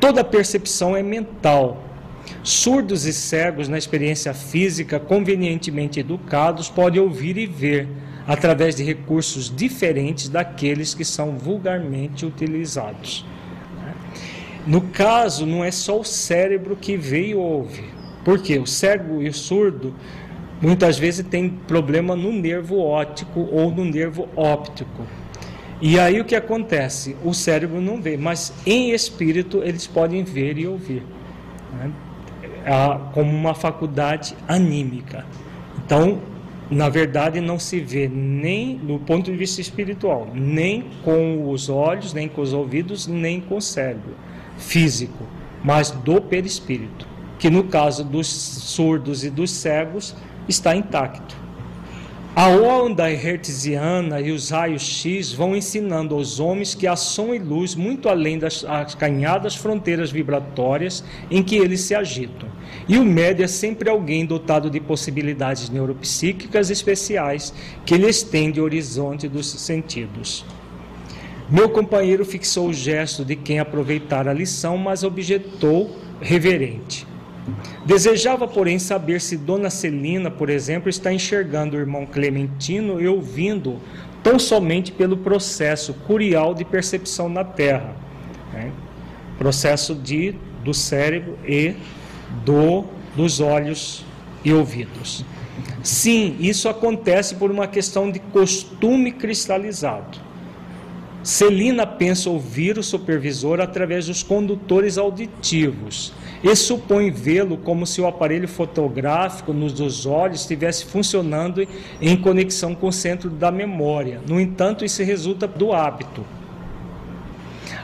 Toda percepção é mental. Surdos e cegos na experiência física, convenientemente educados, podem ouvir e ver através de recursos diferentes daqueles que são vulgarmente utilizados. No caso, não é só o cérebro que vê e ouve, porque o cego e o surdo muitas vezes tem problema no nervo óptico ou no nervo óptico. E aí o que acontece? O cérebro não vê, mas em espírito eles podem ver e ouvir, né? como uma faculdade anímica. Então, na verdade, não se vê nem do ponto de vista espiritual, nem com os olhos, nem com os ouvidos, nem com o cérebro físico, mas do perispírito, que no caso dos surdos e dos cegos está intacto. A onda hertziana e os raios X vão ensinando aos homens que há som e luz muito além das acanhadas fronteiras vibratórias em que eles se agitam. E o médio é sempre alguém dotado de possibilidades neuropsíquicas especiais que lhe estende o horizonte dos sentidos. Meu companheiro fixou o gesto de quem aproveitara a lição, mas objetou reverente. Desejava, porém, saber se Dona Celina, por exemplo, está enxergando o irmão Clementino e ouvindo tão somente pelo processo curial de percepção na Terra, né? processo de do cérebro e do dos olhos e ouvidos. Sim, isso acontece por uma questão de costume cristalizado. Celina pensa ouvir o supervisor através dos condutores auditivos e supõe vê-lo como se o aparelho fotográfico nos olhos estivesse funcionando em conexão com o centro da memória. No entanto, isso resulta do hábito.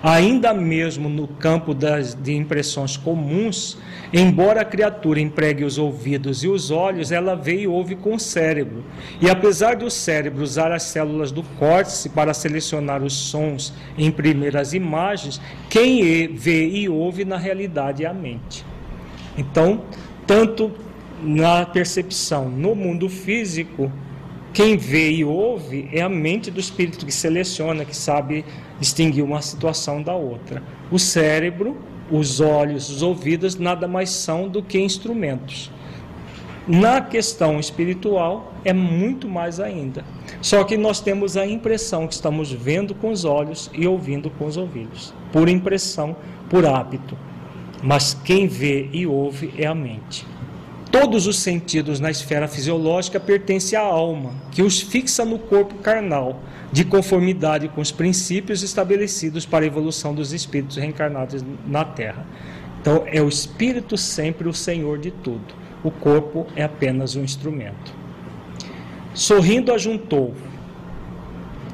Ainda mesmo no campo das, de impressões comuns, embora a criatura empregue os ouvidos e os olhos, ela vê e ouve com o cérebro. E apesar do cérebro usar as células do córtex para selecionar os sons e imprimir as imagens, quem vê e ouve na realidade é a mente. Então, tanto na percepção no mundo físico, quem vê e ouve é a mente do espírito que seleciona, que sabe distinguir uma situação da outra. O cérebro, os olhos, os ouvidos nada mais são do que instrumentos. Na questão espiritual é muito mais ainda. Só que nós temos a impressão que estamos vendo com os olhos e ouvindo com os ouvidos, por impressão, por hábito. Mas quem vê e ouve é a mente. Todos os sentidos na esfera fisiológica pertencem à alma, que os fixa no corpo carnal, de conformidade com os princípios estabelecidos para a evolução dos espíritos reencarnados na Terra. Então, é o espírito sempre o senhor de tudo. O corpo é apenas um instrumento. Sorrindo, ajuntou: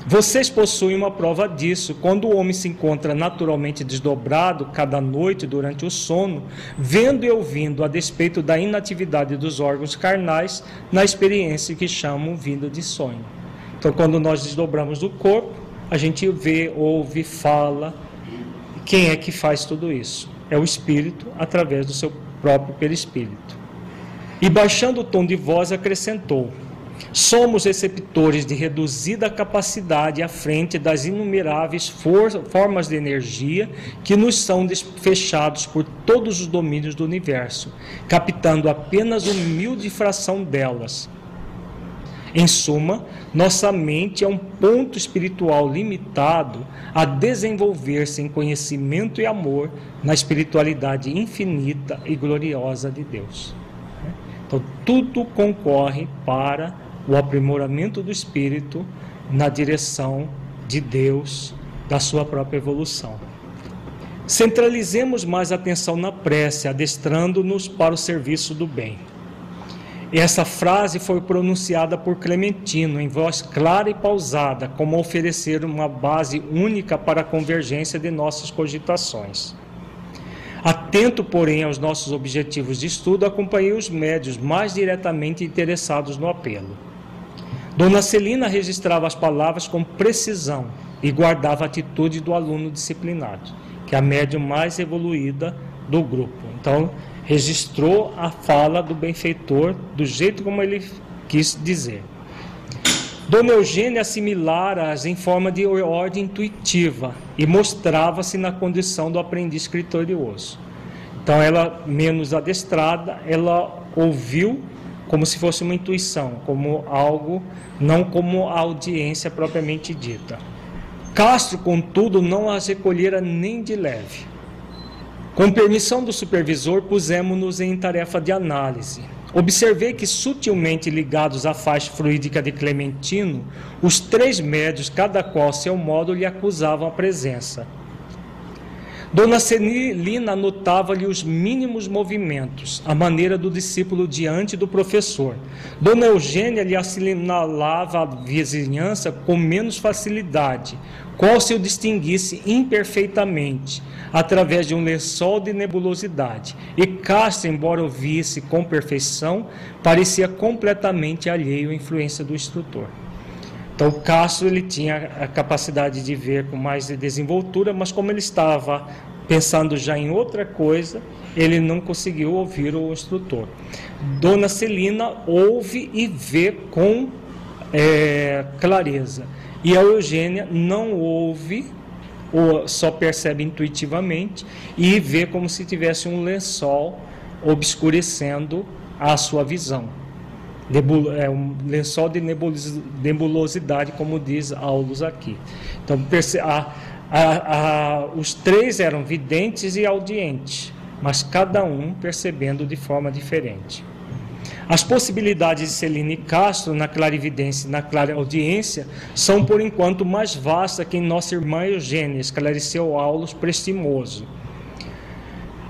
vocês possuem uma prova disso. Quando o homem se encontra naturalmente desdobrado cada noite durante o sono, vendo e ouvindo a despeito da inatividade dos órgãos carnais, na experiência que chamam vindo de sonho. Então, quando nós desdobramos o corpo, a gente vê, ouve, fala. Quem é que faz tudo isso? É o espírito através do seu próprio perispírito. E baixando o tom de voz, acrescentou: Somos receptores de reduzida capacidade à frente das inumeráveis for formas de energia que nos são fechados por todos os domínios do universo, captando apenas humilde fração delas. Em suma, nossa mente é um ponto espiritual limitado a desenvolver-se em conhecimento e amor na espiritualidade infinita e gloriosa de Deus. Então, tudo concorre para o aprimoramento do espírito na direção de Deus, da sua própria evolução. Centralizemos mais atenção na prece, adestrando-nos para o serviço do bem. Essa frase foi pronunciada por Clementino em voz clara e pausada, como oferecer uma base única para a convergência de nossas cogitações. Atento, porém, aos nossos objetivos de estudo, acompanhei os médios mais diretamente interessados no apelo. Dona Celina registrava as palavras com precisão e guardava a atitude do aluno disciplinado, que é a médium mais evoluída do grupo. Então, registrou a fala do benfeitor do jeito como ele quis dizer. Dona Eugênia assimilara-as em forma de ordem intuitiva e mostrava-se na condição do aprendiz criterioso. Então, ela, menos adestrada, ela ouviu como se fosse uma intuição, como algo, não como a audiência propriamente dita. Castro, contudo, não as recolhera nem de leve. Com permissão do supervisor, pusemos-nos em tarefa de análise. Observei que, sutilmente ligados à faixa fluídica de Clementino, os três médios, cada qual seu modo, lhe acusavam a presença. Dona Celina notava-lhe os mínimos movimentos, a maneira do discípulo diante do professor. Dona Eugênia lhe assinalava a vizinhança com menos facilidade, qual se o distinguisse imperfeitamente, através de um lençol de nebulosidade. E Castro, embora o visse com perfeição, parecia completamente alheio à influência do instrutor. Então, Castro ele tinha a capacidade de ver com mais desenvoltura, mas como ele estava pensando já em outra coisa, ele não conseguiu ouvir o instrutor. Dona Celina ouve e vê com é, clareza. E a Eugênia não ouve ou só percebe intuitivamente e vê como se tivesse um lençol obscurecendo a sua visão. é um lençol de nebulosidade, como diz Aulus aqui. Então, a, a, a, os três eram videntes e audientes, mas cada um percebendo de forma diferente. As possibilidades de Celine Castro na clarividência e na clareaudiência são, por enquanto, mais vastas que em nossa irmã Eugênia, esclareceu Aulos prestimoso.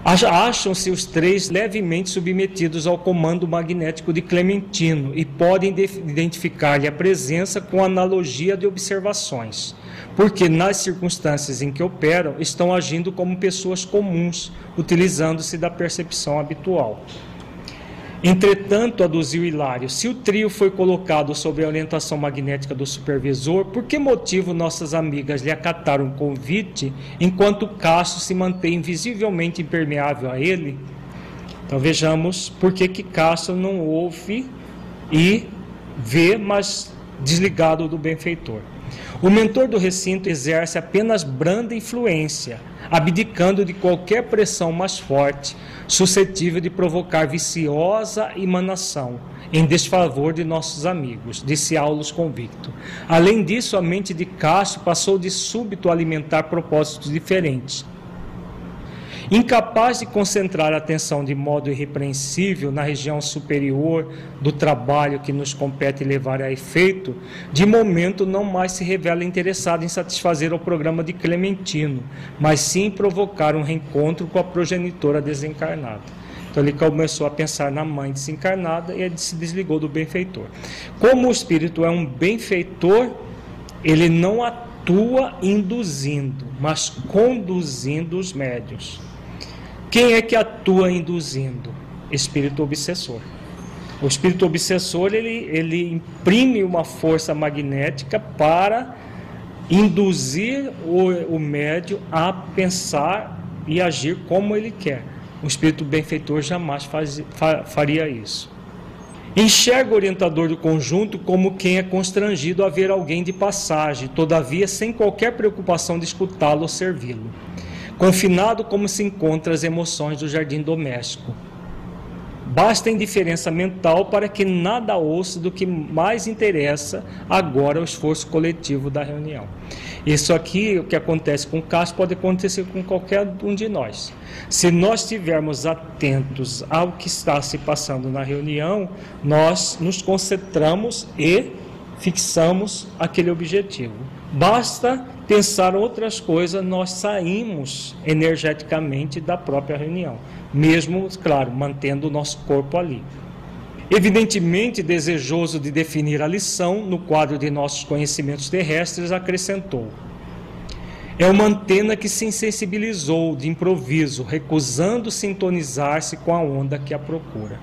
Acham-se os três levemente submetidos ao comando magnético de Clementino e podem identificar-lhe a presença com analogia de observações, porque nas circunstâncias em que operam estão agindo como pessoas comuns, utilizando-se da percepção habitual. Entretanto, aduziu Hilário, se o trio foi colocado sob a orientação magnética do supervisor, por que motivo nossas amigas lhe acataram o convite, enquanto Cássio se mantém visivelmente impermeável a ele? Então vejamos por que, que Cássio não ouve e vê, mas desligado do benfeitor. O mentor do recinto exerce apenas branda influência, abdicando de qualquer pressão mais forte, suscetível de provocar viciosa emanação em desfavor de nossos amigos, disse Aulus convicto. Além disso, a mente de Cássio passou de súbito a alimentar propósitos diferentes Incapaz de concentrar a atenção de modo irrepreensível na região superior do trabalho que nos compete levar a efeito, de momento não mais se revela interessado em satisfazer o programa de Clementino, mas sim provocar um reencontro com a progenitora desencarnada. Então ele começou a pensar na mãe desencarnada e ele se desligou do benfeitor. Como o espírito é um benfeitor, ele não atua induzindo, mas conduzindo os médios. Quem é que atua induzindo? Espírito obsessor. O espírito obsessor ele, ele imprime uma força magnética para induzir o, o médio a pensar e agir como ele quer. O espírito benfeitor jamais faz, fa, faria isso. Enxerga o orientador do conjunto como quem é constrangido a ver alguém de passagem, todavia sem qualquer preocupação de escutá-lo ou servi-lo confinado como se encontra as emoções do jardim doméstico. Basta indiferença mental para que nada ouça do que mais interessa agora o esforço coletivo da reunião. Isso aqui, o que acontece com o Cássio, pode acontecer com qualquer um de nós. Se nós estivermos atentos ao que está se passando na reunião, nós nos concentramos e fixamos aquele objetivo. Basta pensar outras coisas, nós saímos energeticamente da própria reunião, mesmo, claro, mantendo o nosso corpo ali. Evidentemente desejoso de definir a lição, no quadro de nossos conhecimentos terrestres, acrescentou: É uma antena que se insensibilizou de improviso, recusando sintonizar-se com a onda que a procura.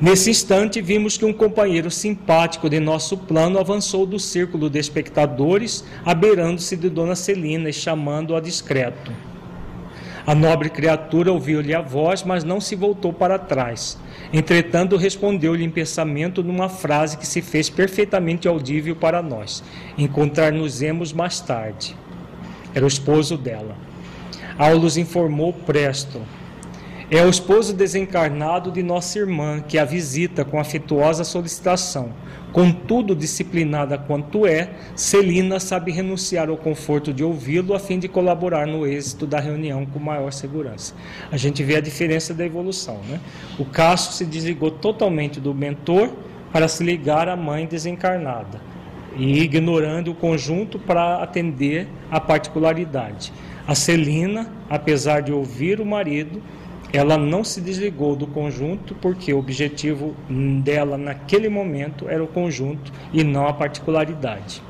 Nesse instante, vimos que um companheiro simpático de nosso plano avançou do círculo de espectadores, abeirando-se de Dona Celina e chamando-a discreto. A nobre criatura ouviu-lhe a voz, mas não se voltou para trás. Entretanto, respondeu-lhe em pensamento numa frase que se fez perfeitamente audível para nós: Encontrar-nos-emos mais tarde. Era o esposo dela. Aulus informou presto. É o esposo desencarnado de nossa irmã que a visita com afetuosa solicitação. Contudo, disciplinada quanto é, Celina sabe renunciar ao conforto de ouvi-lo a fim de colaborar no êxito da reunião com maior segurança. A gente vê a diferença da evolução. Né? O Cássio se desligou totalmente do mentor para se ligar à mãe desencarnada e ignorando o conjunto para atender a particularidade. A Celina, apesar de ouvir o marido, ela não se desligou do conjunto porque o objetivo dela naquele momento era o conjunto e não a particularidade.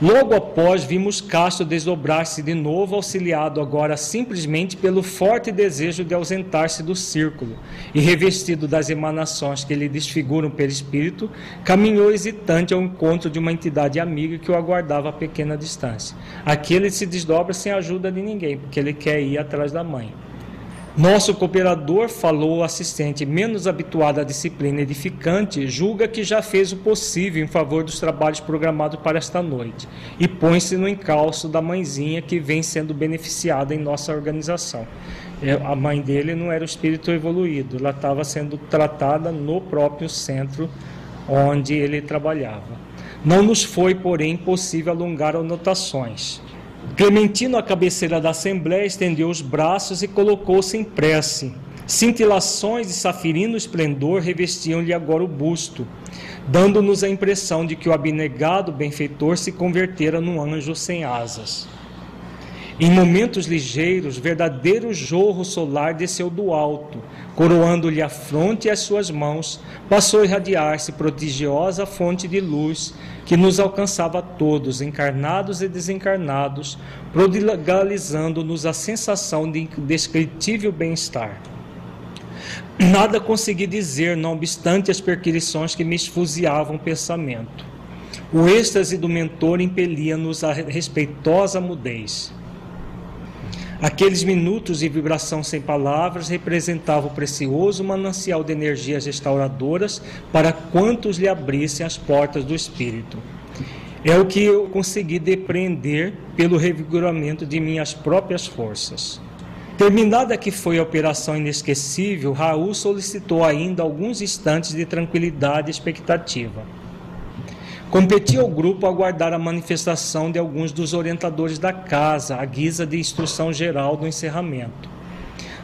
Logo após, vimos Castro desdobrar-se de novo, auxiliado agora simplesmente pelo forte desejo de ausentar-se do círculo, e revestido das emanações que lhe desfiguram pelo espírito, caminhou hesitante ao encontro de uma entidade amiga que o aguardava a pequena distância. Aqui ele se desdobra sem ajuda de ninguém, porque ele quer ir atrás da mãe. Nosso cooperador, falou assistente, menos habituado à disciplina edificante, julga que já fez o possível em favor dos trabalhos programados para esta noite e põe-se no encalço da mãezinha que vem sendo beneficiada em nossa organização. É, a mãe dele não era o espírito evoluído, ela estava sendo tratada no próprio centro onde ele trabalhava. Não nos foi, porém, possível alongar anotações. Clementino, à cabeceira da Assembleia, estendeu os braços e colocou-se em prece. Cintilações de safirino esplendor revestiam-lhe agora o busto, dando-nos a impressão de que o abnegado benfeitor se convertera num anjo sem asas. Em momentos ligeiros, verdadeiro jorro solar desceu do alto, coroando-lhe a fronte e as suas mãos, passou a irradiar-se prodigiosa fonte de luz que nos alcançava a todos, encarnados e desencarnados, prodigalizando-nos a sensação de indescritível bem-estar. Nada consegui dizer, não obstante as perquisições que me esfuziavam o pensamento. O êxtase do mentor impelia-nos a respeitosa mudez. Aqueles minutos de vibração sem palavras representavam o precioso manancial de energias restauradoras para quantos lhe abrissem as portas do Espírito. É o que eu consegui depreender pelo revigoramento de minhas próprias forças. Terminada que foi a operação inesquecível, Raul solicitou ainda alguns instantes de tranquilidade e expectativa. Competia ao grupo aguardar a manifestação de alguns dos orientadores da casa, à guisa de instrução geral do encerramento.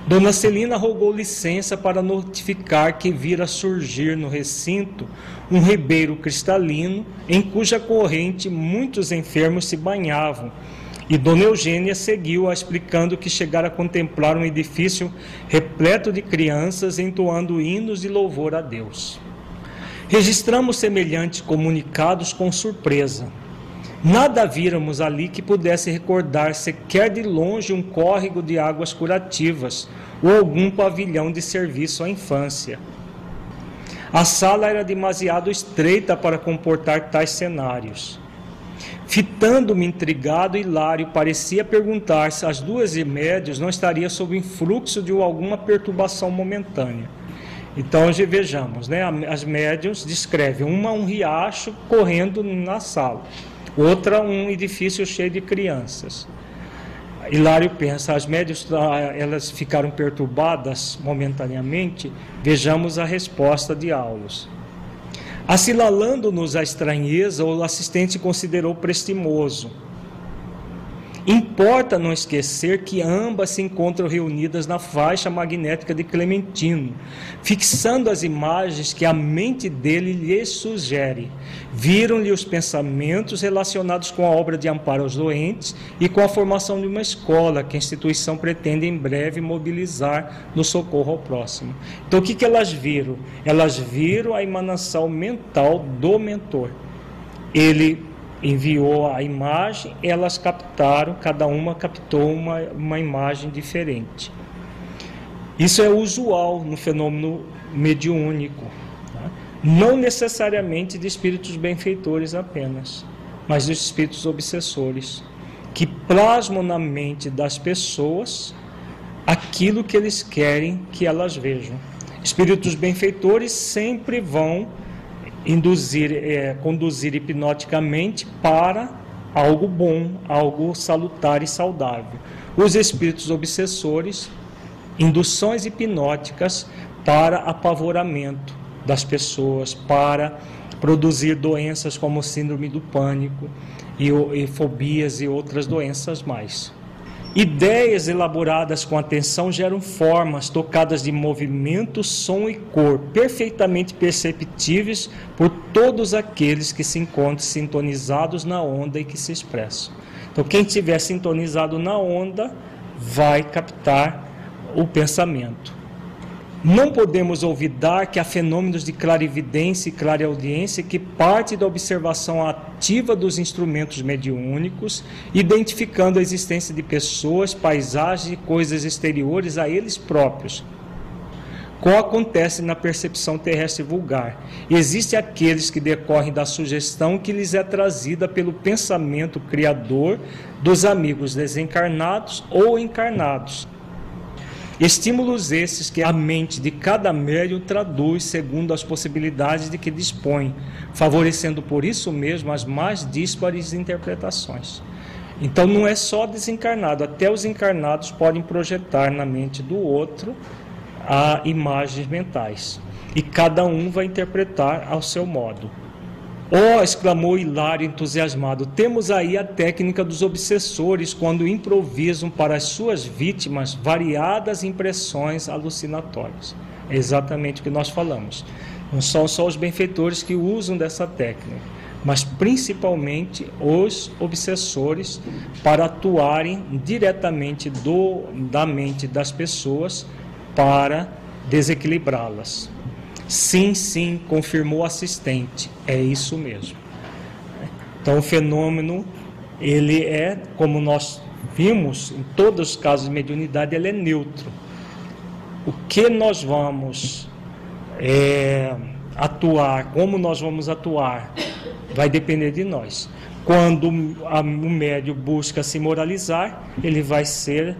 Dona Celina rogou licença para notificar que vira surgir no recinto um ribeiro cristalino em cuja corrente muitos enfermos se banhavam. E Dona Eugênia seguiu-a explicando que chegara a contemplar um edifício repleto de crianças entoando hinos de louvor a Deus. Registramos semelhantes comunicados com surpresa. Nada víramos ali que pudesse recordar sequer de longe um córrego de águas curativas ou algum pavilhão de serviço à infância. A sala era demasiado estreita para comportar tais cenários. Fitando-me intrigado, Hilário parecia perguntar se as duas médios não estariam sob influxo de alguma perturbação momentânea. Então, vejamos, né? As médiums descrevem uma um riacho correndo na sala, outra um edifício cheio de crianças. Hilário pensa, as médias ah, elas ficaram perturbadas momentaneamente, vejamos a resposta de Aulos. Assinalando-nos a estranheza, o assistente considerou prestimoso Importa não esquecer que ambas se encontram reunidas na faixa magnética de Clementino, fixando as imagens que a mente dele lhes sugere. Viram-lhe os pensamentos relacionados com a obra de amparo aos doentes e com a formação de uma escola que a instituição pretende em breve mobilizar no socorro ao próximo. Então, o que, que elas viram? Elas viram a emanação mental do mentor. Ele enviou a imagem, elas captaram, cada uma captou uma, uma imagem diferente. Isso é usual no fenômeno mediúnico, tá? não necessariamente de espíritos benfeitores apenas, mas de espíritos obsessores, que plasmam na mente das pessoas aquilo que eles querem que elas vejam. Espíritos benfeitores sempre vão induzir, é, conduzir hipnoticamente para algo bom, algo salutar e saudável. Os espíritos obsessores, induções hipnóticas para apavoramento das pessoas, para produzir doenças como síndrome do pânico e, e fobias e outras doenças mais. Ideias elaboradas com atenção geram formas tocadas de movimento, som e cor, perfeitamente perceptíveis por todos aqueles que se encontram sintonizados na onda e que se expressam. Então, quem estiver sintonizado na onda vai captar o pensamento. Não podemos olvidar que há fenômenos de clarividência e clareaudiência que parte da observação ativa dos instrumentos mediúnicos, identificando a existência de pessoas, paisagens e coisas exteriores a eles próprios, como acontece na percepção terrestre vulgar. Existem aqueles que decorrem da sugestão que lhes é trazida pelo pensamento criador dos amigos desencarnados ou encarnados Estímulos esses que a mente de cada médium traduz segundo as possibilidades de que dispõe, favorecendo por isso mesmo as mais díspares interpretações. Então não é só desencarnado, até os encarnados podem projetar na mente do outro a imagens mentais. E cada um vai interpretar ao seu modo. Oh, exclamou Hilário entusiasmado, temos aí a técnica dos obsessores quando improvisam para as suas vítimas variadas impressões alucinatórias. É exatamente o que nós falamos. Não são só os benfeitores que usam dessa técnica, mas principalmente os obsessores para atuarem diretamente do, da mente das pessoas para desequilibrá-las. Sim, sim, confirmou o assistente. É isso mesmo. Então o fenômeno, ele é, como nós vimos em todos os casos de mediunidade, ele é neutro. O que nós vamos é, atuar, como nós vamos atuar, vai depender de nós. Quando o médio busca se moralizar, ele vai ser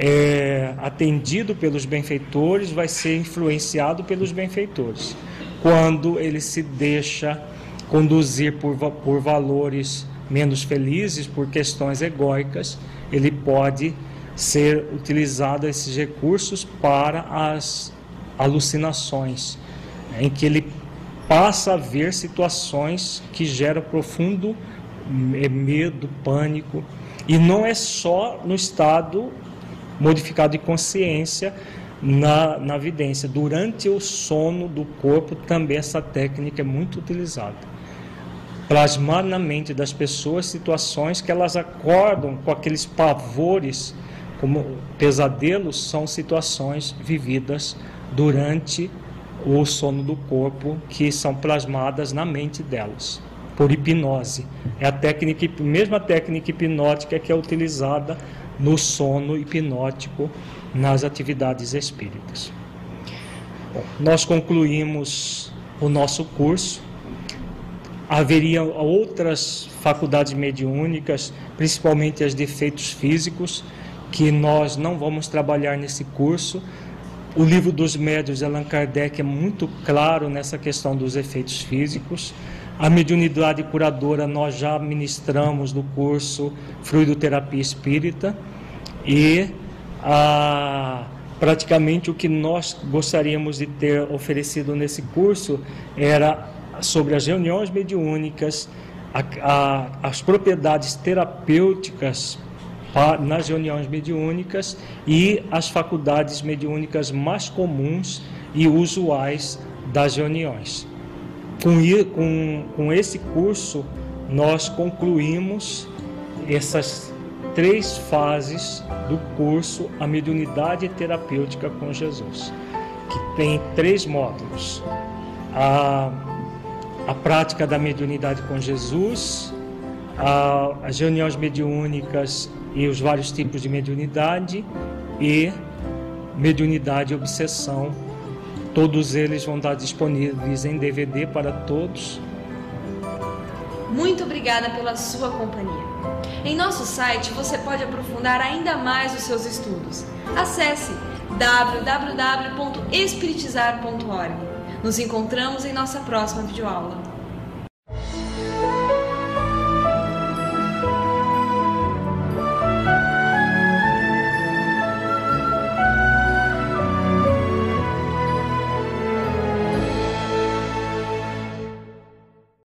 é atendido pelos benfeitores, vai ser influenciado pelos benfeitores. Quando ele se deixa conduzir por, por valores menos felizes, por questões egóicas, ele pode ser utilizado esses recursos para as alucinações, em que ele passa a ver situações que geram profundo medo, pânico, e não é só no estado modificado de consciência na, na vidência. Durante o sono do corpo, também essa técnica é muito utilizada. Plasmar na mente das pessoas situações que elas acordam com aqueles pavores, como pesadelos, são situações vividas durante o sono do corpo que são plasmadas na mente delas por hipnose. É a técnica, mesma técnica hipnótica que é utilizada no sono hipnótico nas atividades espíritas. Bom, nós concluímos o nosso curso. Haveria outras faculdades mediúnicas, principalmente as de efeitos físicos, que nós não vamos trabalhar nesse curso. O livro dos médios de Allan Kardec é muito claro nessa questão dos efeitos físicos. A mediunidade curadora nós já ministramos no curso Fluidoterapia Espírita. E a, praticamente o que nós gostaríamos de ter oferecido nesse curso era sobre as reuniões mediúnicas, a, a, as propriedades terapêuticas nas reuniões mediúnicas e as faculdades mediúnicas mais comuns e usuais das reuniões. Com, com, com esse curso, nós concluímos essas três fases do curso A Mediunidade Terapêutica com Jesus, que tem três módulos. A, a prática da mediunidade com Jesus, a, as reuniões mediúnicas e os vários tipos de mediunidade e mediunidade e obsessão. Todos eles vão estar disponíveis em DVD para todos. Muito obrigada pela sua companhia. Em nosso site você pode aprofundar ainda mais os seus estudos. Acesse www.espiritizar.org. Nos encontramos em nossa próxima videoaula.